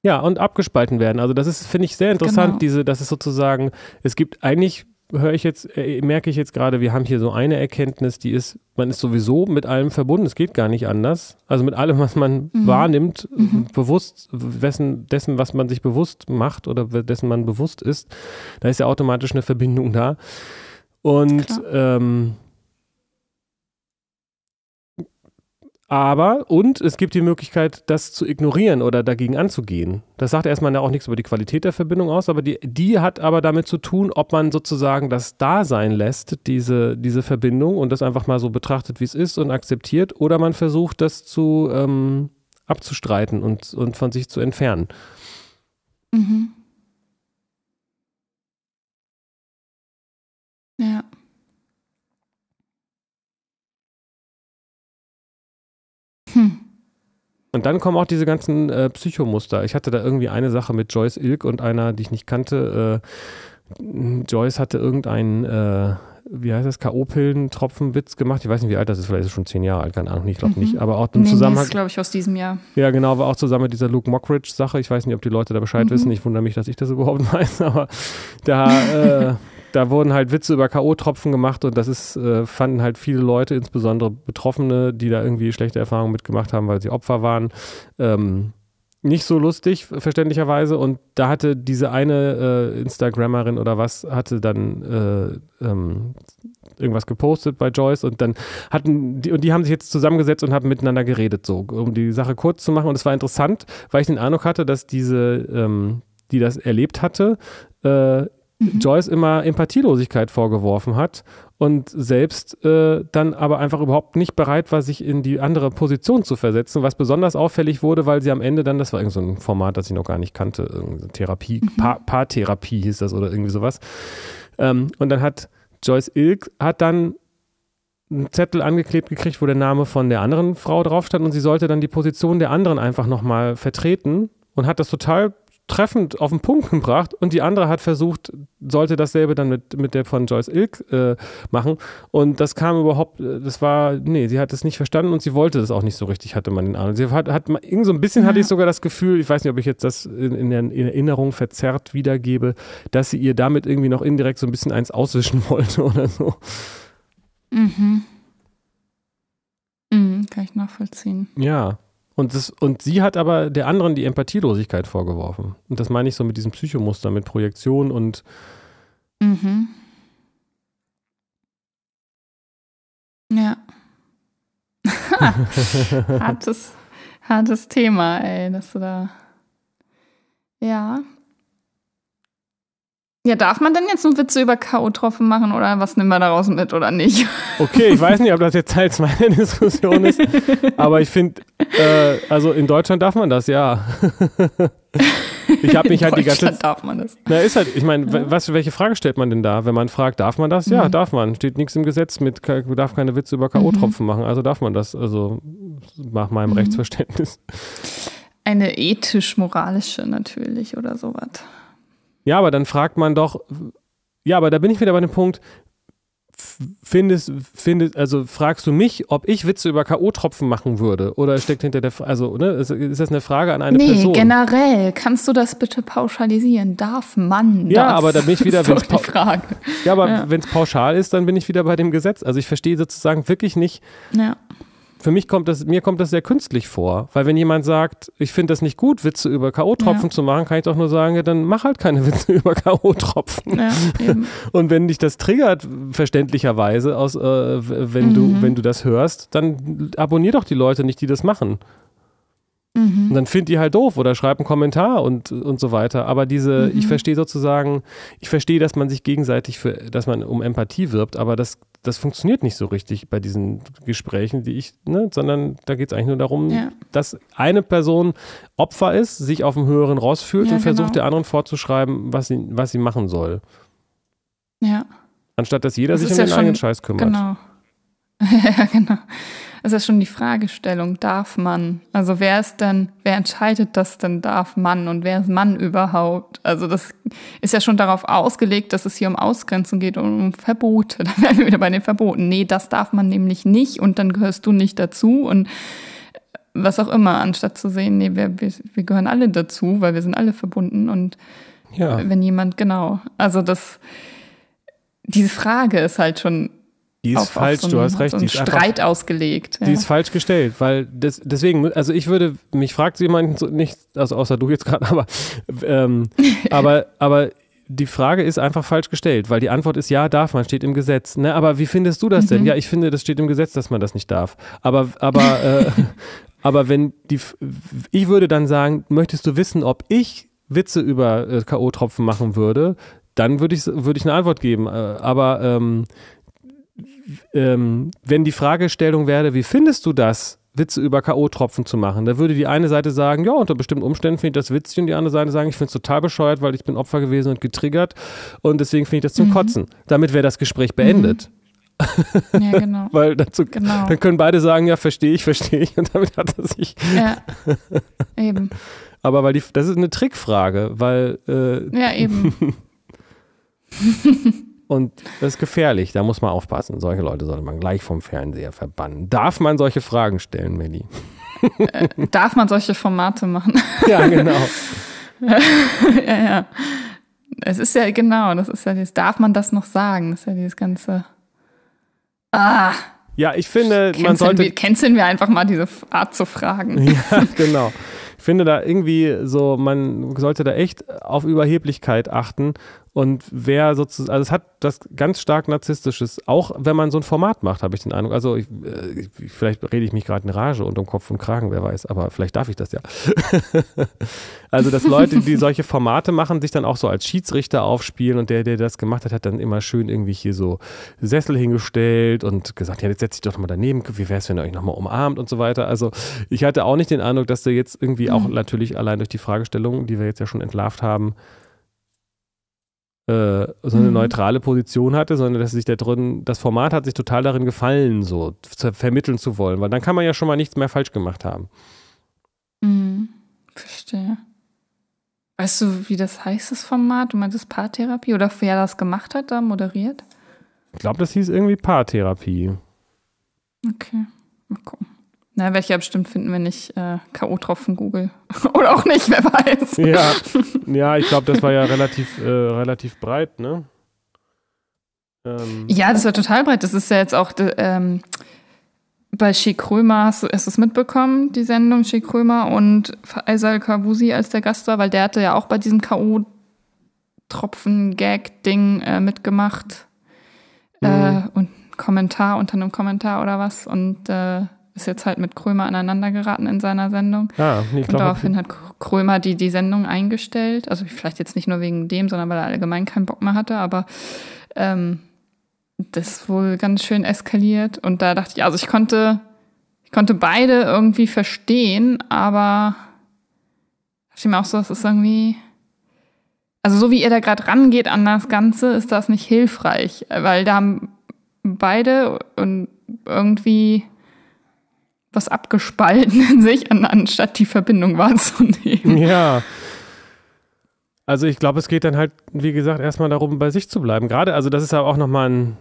Ja, und abgespalten werden. Also das ist, finde ich, sehr interessant, genau. diese, dass es sozusagen, es gibt eigentlich höre ich jetzt, äh, merke ich jetzt gerade, wir haben hier so eine Erkenntnis, die ist, man ist sowieso mit allem verbunden, es geht gar nicht anders. Also mit allem, was man mhm. wahrnimmt, mhm. bewusst, wessen, dessen, was man sich bewusst macht oder dessen man bewusst ist, da ist ja automatisch eine Verbindung da. Und ähm, Aber, und es gibt die Möglichkeit, das zu ignorieren oder dagegen anzugehen. Das sagt erstmal auch nichts über die Qualität der Verbindung aus, aber die, die hat aber damit zu tun, ob man sozusagen das da sein lässt, diese, diese Verbindung, und das einfach mal so betrachtet, wie es ist und akzeptiert, oder man versucht, das zu ähm, abzustreiten und, und von sich zu entfernen. Mhm. Ja. Hm. Und dann kommen auch diese ganzen äh, Psychomuster. Ich hatte da irgendwie eine Sache mit Joyce Ilk und einer, die ich nicht kannte. Äh, Joyce hatte irgendeinen, äh, wie heißt das, K.O.-Pillen-Tropfenwitz gemacht. Ich weiß nicht, wie alt das ist, vielleicht ist es schon zehn Jahre alt, keine Ahnung, ich glaube mhm. nicht. Aber auch im nee, Zusammenhang. Das ist, glaube ich, aus diesem Jahr. Ja, genau, war auch zusammen mit dieser Luke Mockridge-Sache. Ich weiß nicht, ob die Leute da Bescheid mhm. wissen. Ich wundere mich, dass ich das überhaupt weiß, aber da. Da wurden halt Witze über K.O.-Tropfen gemacht und das ist, äh, fanden halt viele Leute, insbesondere Betroffene, die da irgendwie schlechte Erfahrungen mitgemacht haben, weil sie Opfer waren, ähm, nicht so lustig, verständlicherweise. Und da hatte diese eine äh, Instagrammerin oder was, hatte dann äh, ähm, irgendwas gepostet bei Joyce und dann hatten die, und die haben sich jetzt zusammengesetzt und haben miteinander geredet, so, um die Sache kurz zu machen. Und es war interessant, weil ich den Eindruck hatte, dass diese, ähm, die das erlebt hatte, äh, mhm. Joyce immer Empathielosigkeit vorgeworfen hat und selbst äh, dann aber einfach überhaupt nicht bereit war, sich in die andere Position zu versetzen, was besonders auffällig wurde, weil sie am Ende dann, das war irgend so ein Format, das ich noch gar nicht kannte, Therapie, mhm. pa Paartherapie hieß das oder irgendwie sowas. Ähm, und dann hat Joyce Ilk hat dann einen Zettel angeklebt gekriegt, wo der Name von der anderen Frau drauf stand und sie sollte dann die Position der anderen einfach nochmal vertreten und hat das total treffend auf den Punkt gebracht und die andere hat versucht, sollte dasselbe dann mit, mit der von Joyce Ilk äh, machen und das kam überhaupt, äh, das war, nee, sie hat es nicht verstanden und sie wollte das auch nicht so richtig, hatte man den Ahnung. Sie hat, hat irgend so ein bisschen ja. hatte ich sogar das Gefühl, ich weiß nicht, ob ich jetzt das in, in, der, in Erinnerung verzerrt wiedergebe, dass sie ihr damit irgendwie noch indirekt so ein bisschen eins auswischen wollte oder so. Mhm. Mhm, kann ich nachvollziehen. Ja. Und, das, und sie hat aber der anderen die Empathielosigkeit vorgeworfen. Und das meine ich so mit diesem Psychomuster, mit Projektion und. Mhm. Ja. hartes, hartes Thema, ey, dass du da. Ja, ja, darf man denn jetzt einen Witze über K.O.-Tropfen machen oder was nehmen wir daraus mit oder nicht? Okay, ich weiß nicht, ob das jetzt Teil 2 der Diskussion ist, aber ich finde, äh, also in Deutschland darf man das, ja. Ich habe mich halt die ganze Zeit. darf man das. Na, ist halt, ich meine, ja. was, welche Frage stellt man denn da? Wenn man fragt, darf man das? Ja, mhm. darf man. Steht nichts im Gesetz mit, darf keine Witze über K.O.-Tropfen mhm. machen, also darf man das. Also nach meinem mhm. Rechtsverständnis. Eine ethisch-moralische natürlich oder sowas. Ja, aber dann fragt man doch, ja, aber da bin ich wieder bei dem Punkt, findest, findest, also fragst du mich, ob ich Witze über K.O.-Tropfen machen würde? Oder steckt hinter der, also, ne, ist, ist das eine Frage an eine nee, Person? Nee, generell. Kannst du das bitte pauschalisieren? Darf man Ja, das? aber da bin ich wieder, wenn es pa ja, aber ja. wenn es pauschal ist, dann bin ich wieder bei dem Gesetz. Also ich verstehe sozusagen wirklich nicht, ja für mich kommt das, mir kommt das sehr künstlich vor. Weil wenn jemand sagt, ich finde das nicht gut, Witze über K.O.-Tropfen ja. zu machen, kann ich doch nur sagen, ja, dann mach halt keine Witze über K.O.-Tropfen. Ja, und wenn dich das triggert, verständlicherweise, aus, äh, wenn, mhm. du, wenn du das hörst, dann abonnier doch die Leute nicht, die das machen. Mhm. Und dann find die halt doof oder schreib einen Kommentar und, und so weiter. Aber diese, mhm. ich verstehe sozusagen, ich verstehe, dass man sich gegenseitig für, dass man um Empathie wirbt, aber das, das funktioniert nicht so richtig bei diesen Gesprächen, die ich, ne, sondern da geht es eigentlich nur darum, ja. dass eine Person Opfer ist, sich auf dem höheren Ross fühlt ja, und genau. versucht der anderen vorzuschreiben, was sie, was sie machen soll. Ja. Anstatt dass jeder das sich um den ja eigenen Scheiß kümmert. Genau. ja, genau. Das ist ja schon die Fragestellung, darf man? Also wer ist denn, wer entscheidet das denn, darf man und wer ist Mann überhaupt? Also das ist ja schon darauf ausgelegt, dass es hier um Ausgrenzung geht und um Verbote. Da wären wir wieder bei den Verboten. Nee, das darf man nämlich nicht und dann gehörst du nicht dazu und was auch immer, anstatt zu sehen, nee, wir, wir, wir gehören alle dazu, weil wir sind alle verbunden und ja. wenn jemand, genau, also das, diese Frage ist halt schon die ist auf, falsch, auf so du hast recht. So die ist Streit einfach, ausgelegt. Ja. Die ist falsch gestellt, weil das, deswegen, also ich würde, mich fragt jemand nicht, also außer du jetzt gerade, aber, ähm, aber, aber die Frage ist einfach falsch gestellt, weil die Antwort ist ja, darf man, steht im Gesetz. Ne, aber wie findest du das denn? Mhm. Ja, ich finde, das steht im Gesetz, dass man das nicht darf. Aber, aber, äh, aber wenn die, ich würde dann sagen, möchtest du wissen, ob ich Witze über äh, K.O.-Tropfen machen würde, dann würde ich, würde ich eine Antwort geben. Äh, aber ähm, ähm, wenn die Fragestellung wäre, wie findest du das, Witze über K.O.-Tropfen zu machen, da würde die eine Seite sagen, ja, unter bestimmten Umständen finde ich das witzig und die andere Seite sagen, ich finde es total bescheuert, weil ich bin Opfer gewesen und getriggert und deswegen finde ich das zum mhm. Kotzen. Damit wäre das Gespräch beendet. Mhm. Ja, genau. Weil dazu, genau. dann können beide sagen, ja, verstehe ich, verstehe ich und damit hat er sich. Ja, eben. Aber weil die, das ist eine Trickfrage, weil. Äh, ja, eben. Und das ist gefährlich, da muss man aufpassen. Solche Leute sollte man gleich vom Fernseher verbannen. Darf man solche Fragen stellen, Melli? Äh, darf man solche Formate machen? Ja, genau. ja, ja. Es ist ja genau, das ist ja dieses, darf man das noch sagen? Das ist ja dieses ganze. Ah. Ja, ich finde, man sollte. Wir, canceln wir einfach mal diese Art zu fragen. Ja, genau. Ich finde da irgendwie so, man sollte da echt auf Überheblichkeit achten und wer sozusagen, also es hat das ganz stark Narzisstisches, auch wenn man so ein Format macht, habe ich den Eindruck. Also ich, äh, vielleicht rede ich mich gerade in Rage und um Kopf und Kragen, wer weiß, aber vielleicht darf ich das ja. also dass Leute, die solche Formate machen, sich dann auch so als Schiedsrichter aufspielen und der, der das gemacht hat, hat dann immer schön irgendwie hier so Sessel hingestellt und gesagt, ja, jetzt setz dich doch mal daneben, wie wäre es, wenn ihr euch nochmal umarmt und so weiter. Also ich hatte auch nicht den Eindruck, dass der jetzt irgendwie auch mhm. natürlich allein durch die Fragestellung, die wir jetzt ja schon entlarvt haben, äh, so eine mhm. neutrale Position hatte, sondern dass sich da drin, das Format hat sich total darin gefallen, so zu vermitteln zu wollen, weil dann kann man ja schon mal nichts mehr falsch gemacht haben. Mhm. Verstehe. Weißt du, wie das heißt, das Format? Du meintest Paartherapie oder wer das gemacht hat, da moderiert? Ich glaube, das hieß irgendwie Paartherapie. Okay, mal gucken. Na, werde ich ja bestimmt finden, wenn ich äh, K.O.-Tropfen google. Oder auch nicht, wer weiß. Ja, ja ich glaube, das war ja relativ, äh, relativ breit, ne? Ähm. Ja, das war total breit. Das ist ja jetzt auch ähm, bei Shea Krömer, hast du, es mitbekommen, die Sendung Shea Krömer und Faisal Kabusi als der Gast war, weil der hatte ja auch bei diesem K.O.-Tropfen-Gag-Ding äh, mitgemacht. Mhm. Äh, und Kommentar unter einem Kommentar oder was. Und äh, ist jetzt halt mit Krömer aneinander geraten in seiner Sendung. Ja, nee, und daraufhin hat Krömer die, die Sendung eingestellt. Also vielleicht jetzt nicht nur wegen dem, sondern weil er allgemein keinen Bock mehr hatte, aber ähm, das ist wohl ganz schön eskaliert. Und da dachte ich, also ich konnte, ich konnte beide irgendwie verstehen, aber dachte ich mir auch so, es ist irgendwie. Also so wie ihr da gerade rangeht an das Ganze, ist das nicht hilfreich, weil da haben beide und irgendwie was abgespalten in sich, anstatt die Verbindung wahrzunehmen. Ja. Also ich glaube, es geht dann halt, wie gesagt, erstmal darum, bei sich zu bleiben. Gerade, also das ist ja auch nochmal ein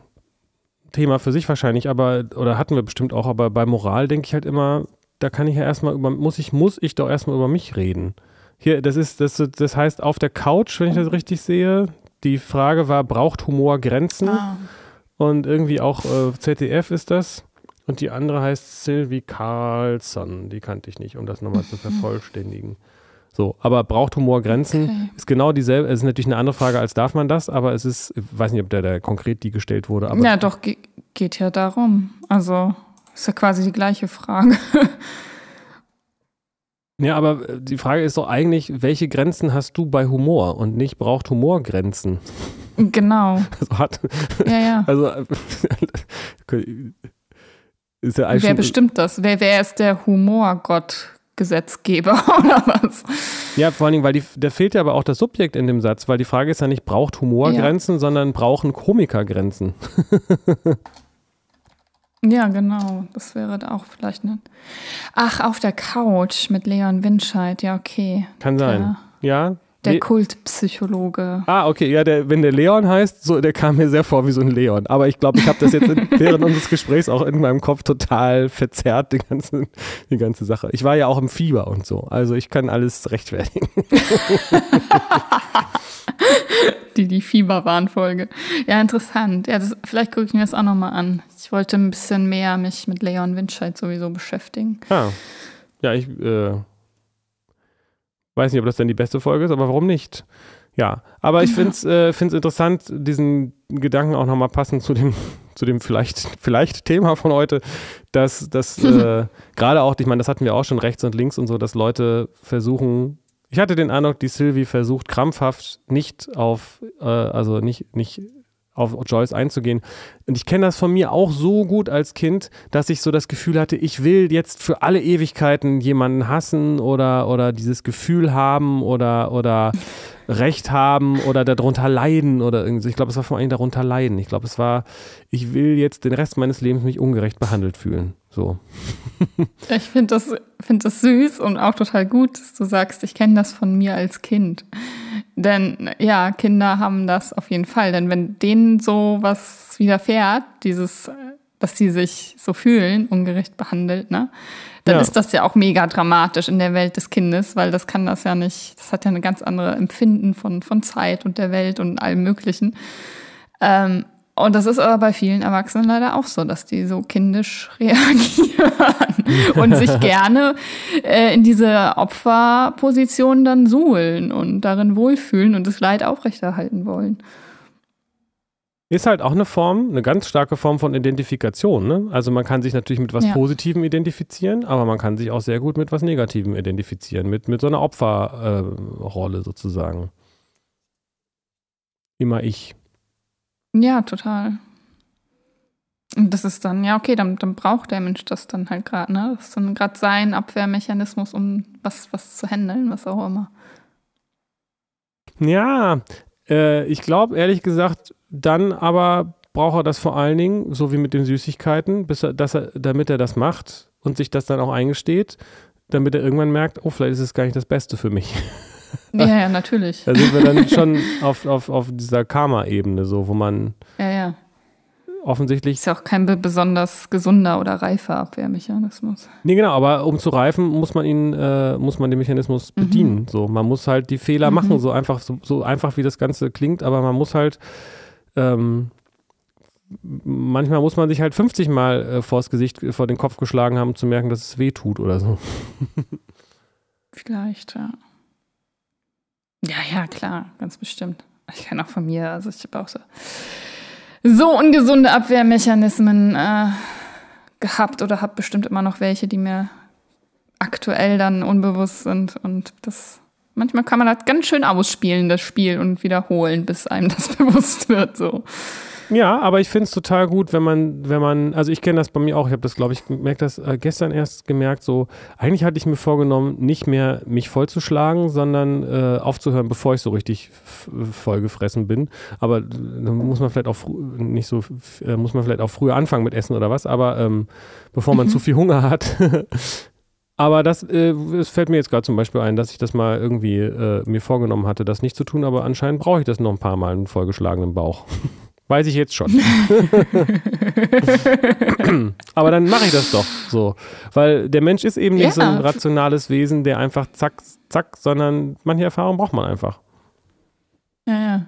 Thema für sich wahrscheinlich, aber, oder hatten wir bestimmt auch, aber bei Moral denke ich halt immer, da kann ich ja erstmal über, muss ich, muss ich doch erstmal über mich reden. Hier, das ist, das, das heißt auf der Couch, wenn ich das richtig sehe, die Frage war, braucht Humor Grenzen? Ah. Und irgendwie auch äh, ZDF ist das. Und die andere heißt Sylvie Carlson. Die kannte ich nicht, um das nochmal zu vervollständigen. So, aber braucht Humor Grenzen? Okay. Ist genau dieselbe. Es ist natürlich eine andere Frage als darf man das, aber es ist, ich weiß nicht, ob der, der konkret die gestellt wurde. Aber ja, doch, ge geht ja darum. Also ist ja quasi die gleiche Frage. ja, aber äh, die Frage ist doch eigentlich, welche Grenzen hast du bei Humor und nicht braucht Humor Grenzen? Genau. Also hat, ja, ja. Also ist ja wer bestimmt das? Wer, wer ist der Humorgott? Gesetzgeber oder was? Ja, vor allen Dingen, weil die, da fehlt ja aber auch das Subjekt in dem Satz, weil die Frage ist ja nicht, braucht Humor ja. Grenzen, sondern brauchen Komiker Grenzen. Ja, genau. Das wäre auch vielleicht ne. Ach, auf der Couch mit Leon Winscheid. Ja, okay. Kann sein. Der, Ja. Der Nee. Kultpsychologe. Ah, okay, ja, der, wenn der Leon heißt, so, der kam mir sehr vor wie so ein Leon. Aber ich glaube, ich habe das jetzt in, während unseres Gesprächs auch in meinem Kopf total verzerrt, die ganze, die ganze Sache. Ich war ja auch im Fieber und so. Also ich kann alles rechtfertigen. Die, die Fieberwarnfolge. Ja, interessant. Ja, das, vielleicht gucke ich mir das auch nochmal an. Ich wollte ein bisschen mehr mich mit Leon Winscheid sowieso beschäftigen. Ah. Ja, ich äh, weiß nicht, ob das denn die beste Folge ist, aber warum nicht? Ja, aber ich finde es äh, find's interessant, diesen Gedanken auch nochmal passend zu dem, zu dem vielleicht, vielleicht Thema von heute, dass, dass äh, gerade auch, ich meine, das hatten wir auch schon rechts und links und so, dass Leute versuchen, ich hatte den Eindruck, die Sylvie versucht krampfhaft nicht auf, äh, also nicht, nicht auf Joyce einzugehen. Und ich kenne das von mir auch so gut als Kind, dass ich so das Gefühl hatte, ich will jetzt für alle Ewigkeiten jemanden hassen oder, oder dieses Gefühl haben oder, oder Recht haben oder darunter leiden oder irgendwie. Ich glaube, es war vor allem darunter leiden. Ich glaube, es war, ich will jetzt den Rest meines Lebens mich ungerecht behandelt fühlen. So. Ich finde das, find das süß und auch total gut, dass du sagst, ich kenne das von mir als Kind. Denn ja, Kinder haben das auf jeden Fall. Denn wenn denen so was widerfährt, dieses, dass sie sich so fühlen, ungerecht behandelt, ne, dann Ja. ist das ja auch mega dramatisch in der Welt des Kindes, weil das kann das ja nicht, das hat ja eine ganz andere Empfinden von, von Zeit und der Welt und allem Möglichen. Ähm, und das ist aber bei vielen Erwachsenen leider auch so, dass die so kindisch reagieren und sich gerne äh, in diese Opferposition dann suhlen und darin wohlfühlen und das Leid aufrechterhalten wollen. Ist halt auch eine Form, eine ganz starke Form von Identifikation. Ne? Also man kann sich natürlich mit was Ja. Positivem identifizieren, aber man kann sich auch sehr gut mit was Negativem identifizieren, mit, mit so einer Opferrolle äh, sozusagen. Immer ich. Ja, total. Und das ist dann, ja, okay, dann, dann braucht der Mensch das dann halt gerade, ne? Das ist dann gerade sein Abwehrmechanismus, um was, was zu handeln, was auch immer. Ja, äh, ich glaube ehrlich gesagt, dann aber braucht er das vor allen Dingen, so wie mit den Süßigkeiten, bis er, dass er, damit er das macht und sich das dann auch eingesteht, damit er irgendwann merkt, oh, vielleicht ist es gar nicht das Beste für mich. Ja, ja, natürlich. Da sind wir dann schon auf, auf, auf dieser Karma-Ebene, so, wo man Ja, ja. offensichtlich. Ist ja auch kein be- besonders gesunder oder reifer Abwehrmechanismus. Nee, genau, aber um zu reifen, muss man ihn, äh, muss man den Mechanismus Mhm. bedienen. So, man muss halt die Fehler machen, so einfach, so, so einfach wie das Ganze klingt, aber man muss halt ähm, manchmal muss man sich halt 50 Mal äh, vors Gesicht, äh, vor den Kopf geschlagen haben, um zu merken, dass es weh tut oder so. Vielleicht, ja. Ja, ja, klar, ganz bestimmt. Ich kann auch von mir, also ich habe auch so, so ungesunde Abwehrmechanismen äh, gehabt oder habe bestimmt immer noch welche, die mir aktuell dann unbewusst sind. Und das manchmal kann man das ganz schön ausspielen, das Spiel, und wiederholen, bis einem das bewusst wird. So. Ja, aber ich finde es total gut, wenn man, wenn man, also ich kenne das bei mir auch, ich habe das, glaube ich, gemerkt, das äh, gestern erst gemerkt, so, eigentlich hatte ich mir vorgenommen, nicht mehr mich vollzuschlagen, sondern äh, aufzuhören, bevor ich so richtig vollgefressen bin. Aber äh, dann muss man vielleicht auch nicht so, äh, muss man vielleicht auch früher anfangen mit Essen oder was, aber ähm, bevor man zu viel Hunger hat. Aber das, äh, es fällt mir jetzt gerade zum Beispiel ein, dass ich das mal irgendwie äh, mir vorgenommen hatte, das nicht zu tun, aber anscheinend brauche ich das noch ein paar Mal, einen vollgeschlagenen Bauch. Weiß ich jetzt schon. Aber dann mache ich das doch so. Weil der Mensch ist eben nicht Ja. so ein rationales Wesen, der einfach zack, zack, sondern manche Erfahrungen braucht man einfach. Ja, ja.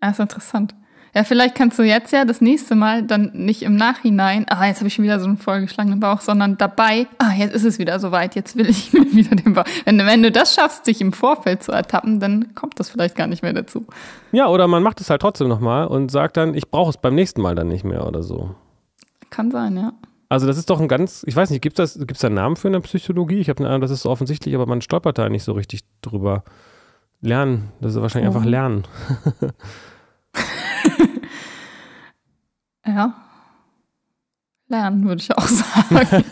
Ah, ist interessant. Ja, vielleicht kannst du jetzt ja das nächste Mal dann nicht im Nachhinein, ah, jetzt habe ich schon wieder so einen vollgeschlagenen Bauch, sondern dabei, ah, jetzt ist es wieder soweit, jetzt will ich mir wieder den Bauch. Wenn, wenn du das schaffst, dich im Vorfeld zu ertappen, dann kommt das vielleicht gar nicht mehr dazu. Ja, oder man macht es halt trotzdem nochmal und sagt dann, ich brauche es beim nächsten Mal dann nicht mehr oder so. Kann sein, ja. Also das ist doch ein ganz, ich weiß nicht, gibt es da einen Namen für eine Psychologie? Ich habe eine Ahnung, das ist so offensichtlich, aber man stolpert da nicht so richtig drüber. Lernen, das ist wahrscheinlich Oh. einfach Lernen. Ja. Lernen, würde ich auch sagen.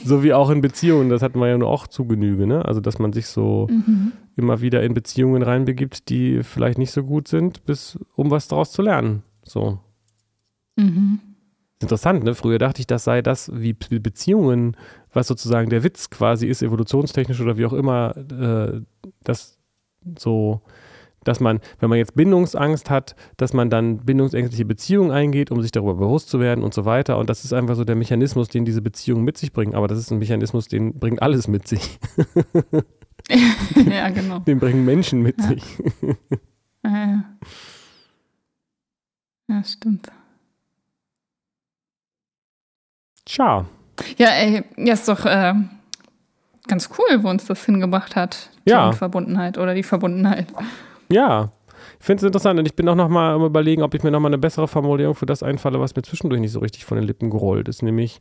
so wie auch in Beziehungen, das hat man ja nur auch zu Genüge, ne? Also dass man sich so mhm. immer wieder in Beziehungen reinbegibt, die vielleicht nicht so gut sind, bis um was daraus zu lernen. So. Mhm. Interessant, ne? Früher dachte ich, das sei das, wie Beziehungen, was sozusagen der Witz quasi ist, evolutionstechnisch oder wie auch immer, äh, das so, dass man, wenn man jetzt Bindungsangst hat, dass man dann bindungsängstliche Beziehungen eingeht, um sich darüber bewusst zu werden und so weiter. Und das ist einfach so der Mechanismus, den diese Beziehungen mit sich bringen. Aber das ist ein Mechanismus, den bringt alles mit sich. ja, genau. Den bringen Menschen mit Ja. sich. Ja, stimmt. Tja. Ja, ey, ja, ist doch äh, ganz cool, wo uns das hingebracht hat. Die Ja. Unverbundenheit oder die Verbundenheit. Ja, ich finde es interessant und ich bin auch noch mal am überlegen, ob ich mir noch mal eine bessere Formulierung für das einfalle, was mir zwischendurch nicht so richtig von den Lippen gerollt ist, nämlich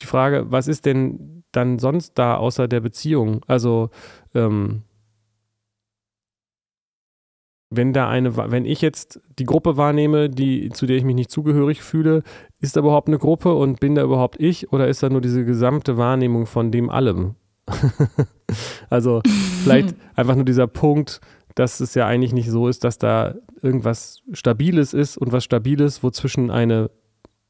die Frage, was ist denn dann sonst da außer der Beziehung? Also ähm, wenn da eine, wenn ich jetzt die Gruppe wahrnehme, die, zu der ich mich nicht zugehörig fühle, ist da überhaupt eine Gruppe und bin da überhaupt ich oder ist da nur diese gesamte Wahrnehmung von dem allem? also vielleicht einfach nur dieser Punkt, dass es ja eigentlich nicht so ist, dass da irgendwas Stabiles ist und was Stabiles, wozwischen eine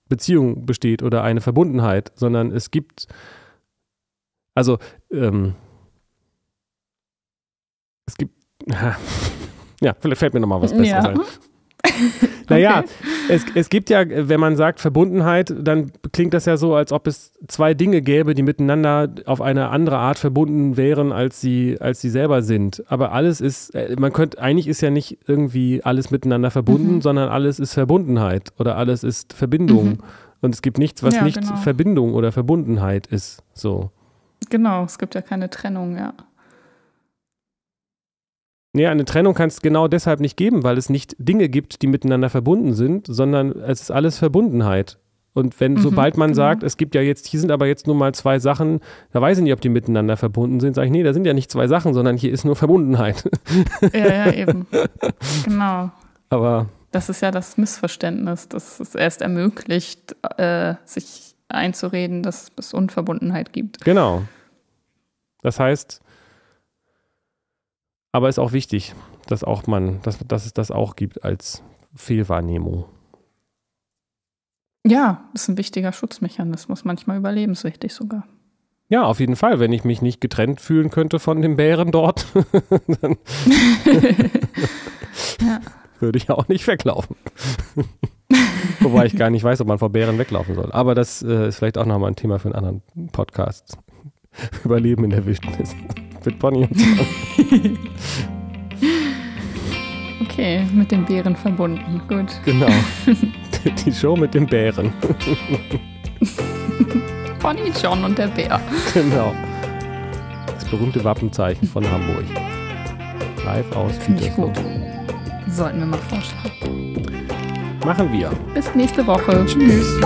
Beziehung besteht oder eine Verbundenheit, sondern es gibt, also ähm, es gibt, ja, vielleicht fällt mir nochmal was Besseres Ja. ein. Naja, Okay. es, es gibt ja, wenn man sagt Verbundenheit, dann klingt das ja so, als ob es zwei Dinge gäbe, die miteinander auf eine andere Art verbunden wären, als sie, als sie selber sind. Aber alles ist, äh, man könnte, eigentlich ist ja nicht irgendwie alles miteinander verbunden, Mhm. sondern alles ist Verbundenheit oder alles ist Verbindung. Mhm. Und es gibt nichts, was Ja, nicht genau. Verbindung oder Verbundenheit ist. So. Genau, es gibt ja keine Trennung, ja. Ja, eine Trennung kann es genau deshalb nicht geben, weil es nicht Dinge gibt, die miteinander verbunden sind, sondern es ist alles Verbundenheit. Und wenn, Mhm, sobald man genau. sagt, es gibt ja jetzt, hier sind aber jetzt nur mal zwei Sachen, da weiß ich nicht, ob die miteinander verbunden sind, sage ich, nee, da sind ja nicht zwei Sachen, sondern hier ist nur Verbundenheit. Ja, ja, eben. genau. aber Das ist ja das Missverständnis, dass es erst ermöglicht, äh, sich einzureden, dass es Unverbundenheit gibt. genau. Das heißt, aber ist auch wichtig, dass auch man, dass, dass es das auch gibt als Fehlwahrnehmung. Ja, ist ein wichtiger Schutzmechanismus, manchmal überlebenswichtig sogar. Ja, auf jeden Fall. Wenn ich mich nicht getrennt fühlen könnte von dem Bären dort, dann Ja. würde ich auch nicht weglaufen. Wobei ich gar nicht weiß, ob man vor Bären weglaufen soll. Aber das äh, ist vielleicht auch nochmal ein Thema für einen anderen Podcast. Überleben in der Wildnis. Mit Bonnie und John. Okay, mit den Bären verbunden. Gut. Genau. Die Show mit dem Bären. Bonnie, John und der Bär. Genau. Das berühmte Wappenzeichen von Hamburg. Live aus Finde ich gut. Sollten wir mal vorstellen. Machen wir. Bis nächste Woche. Tschüss.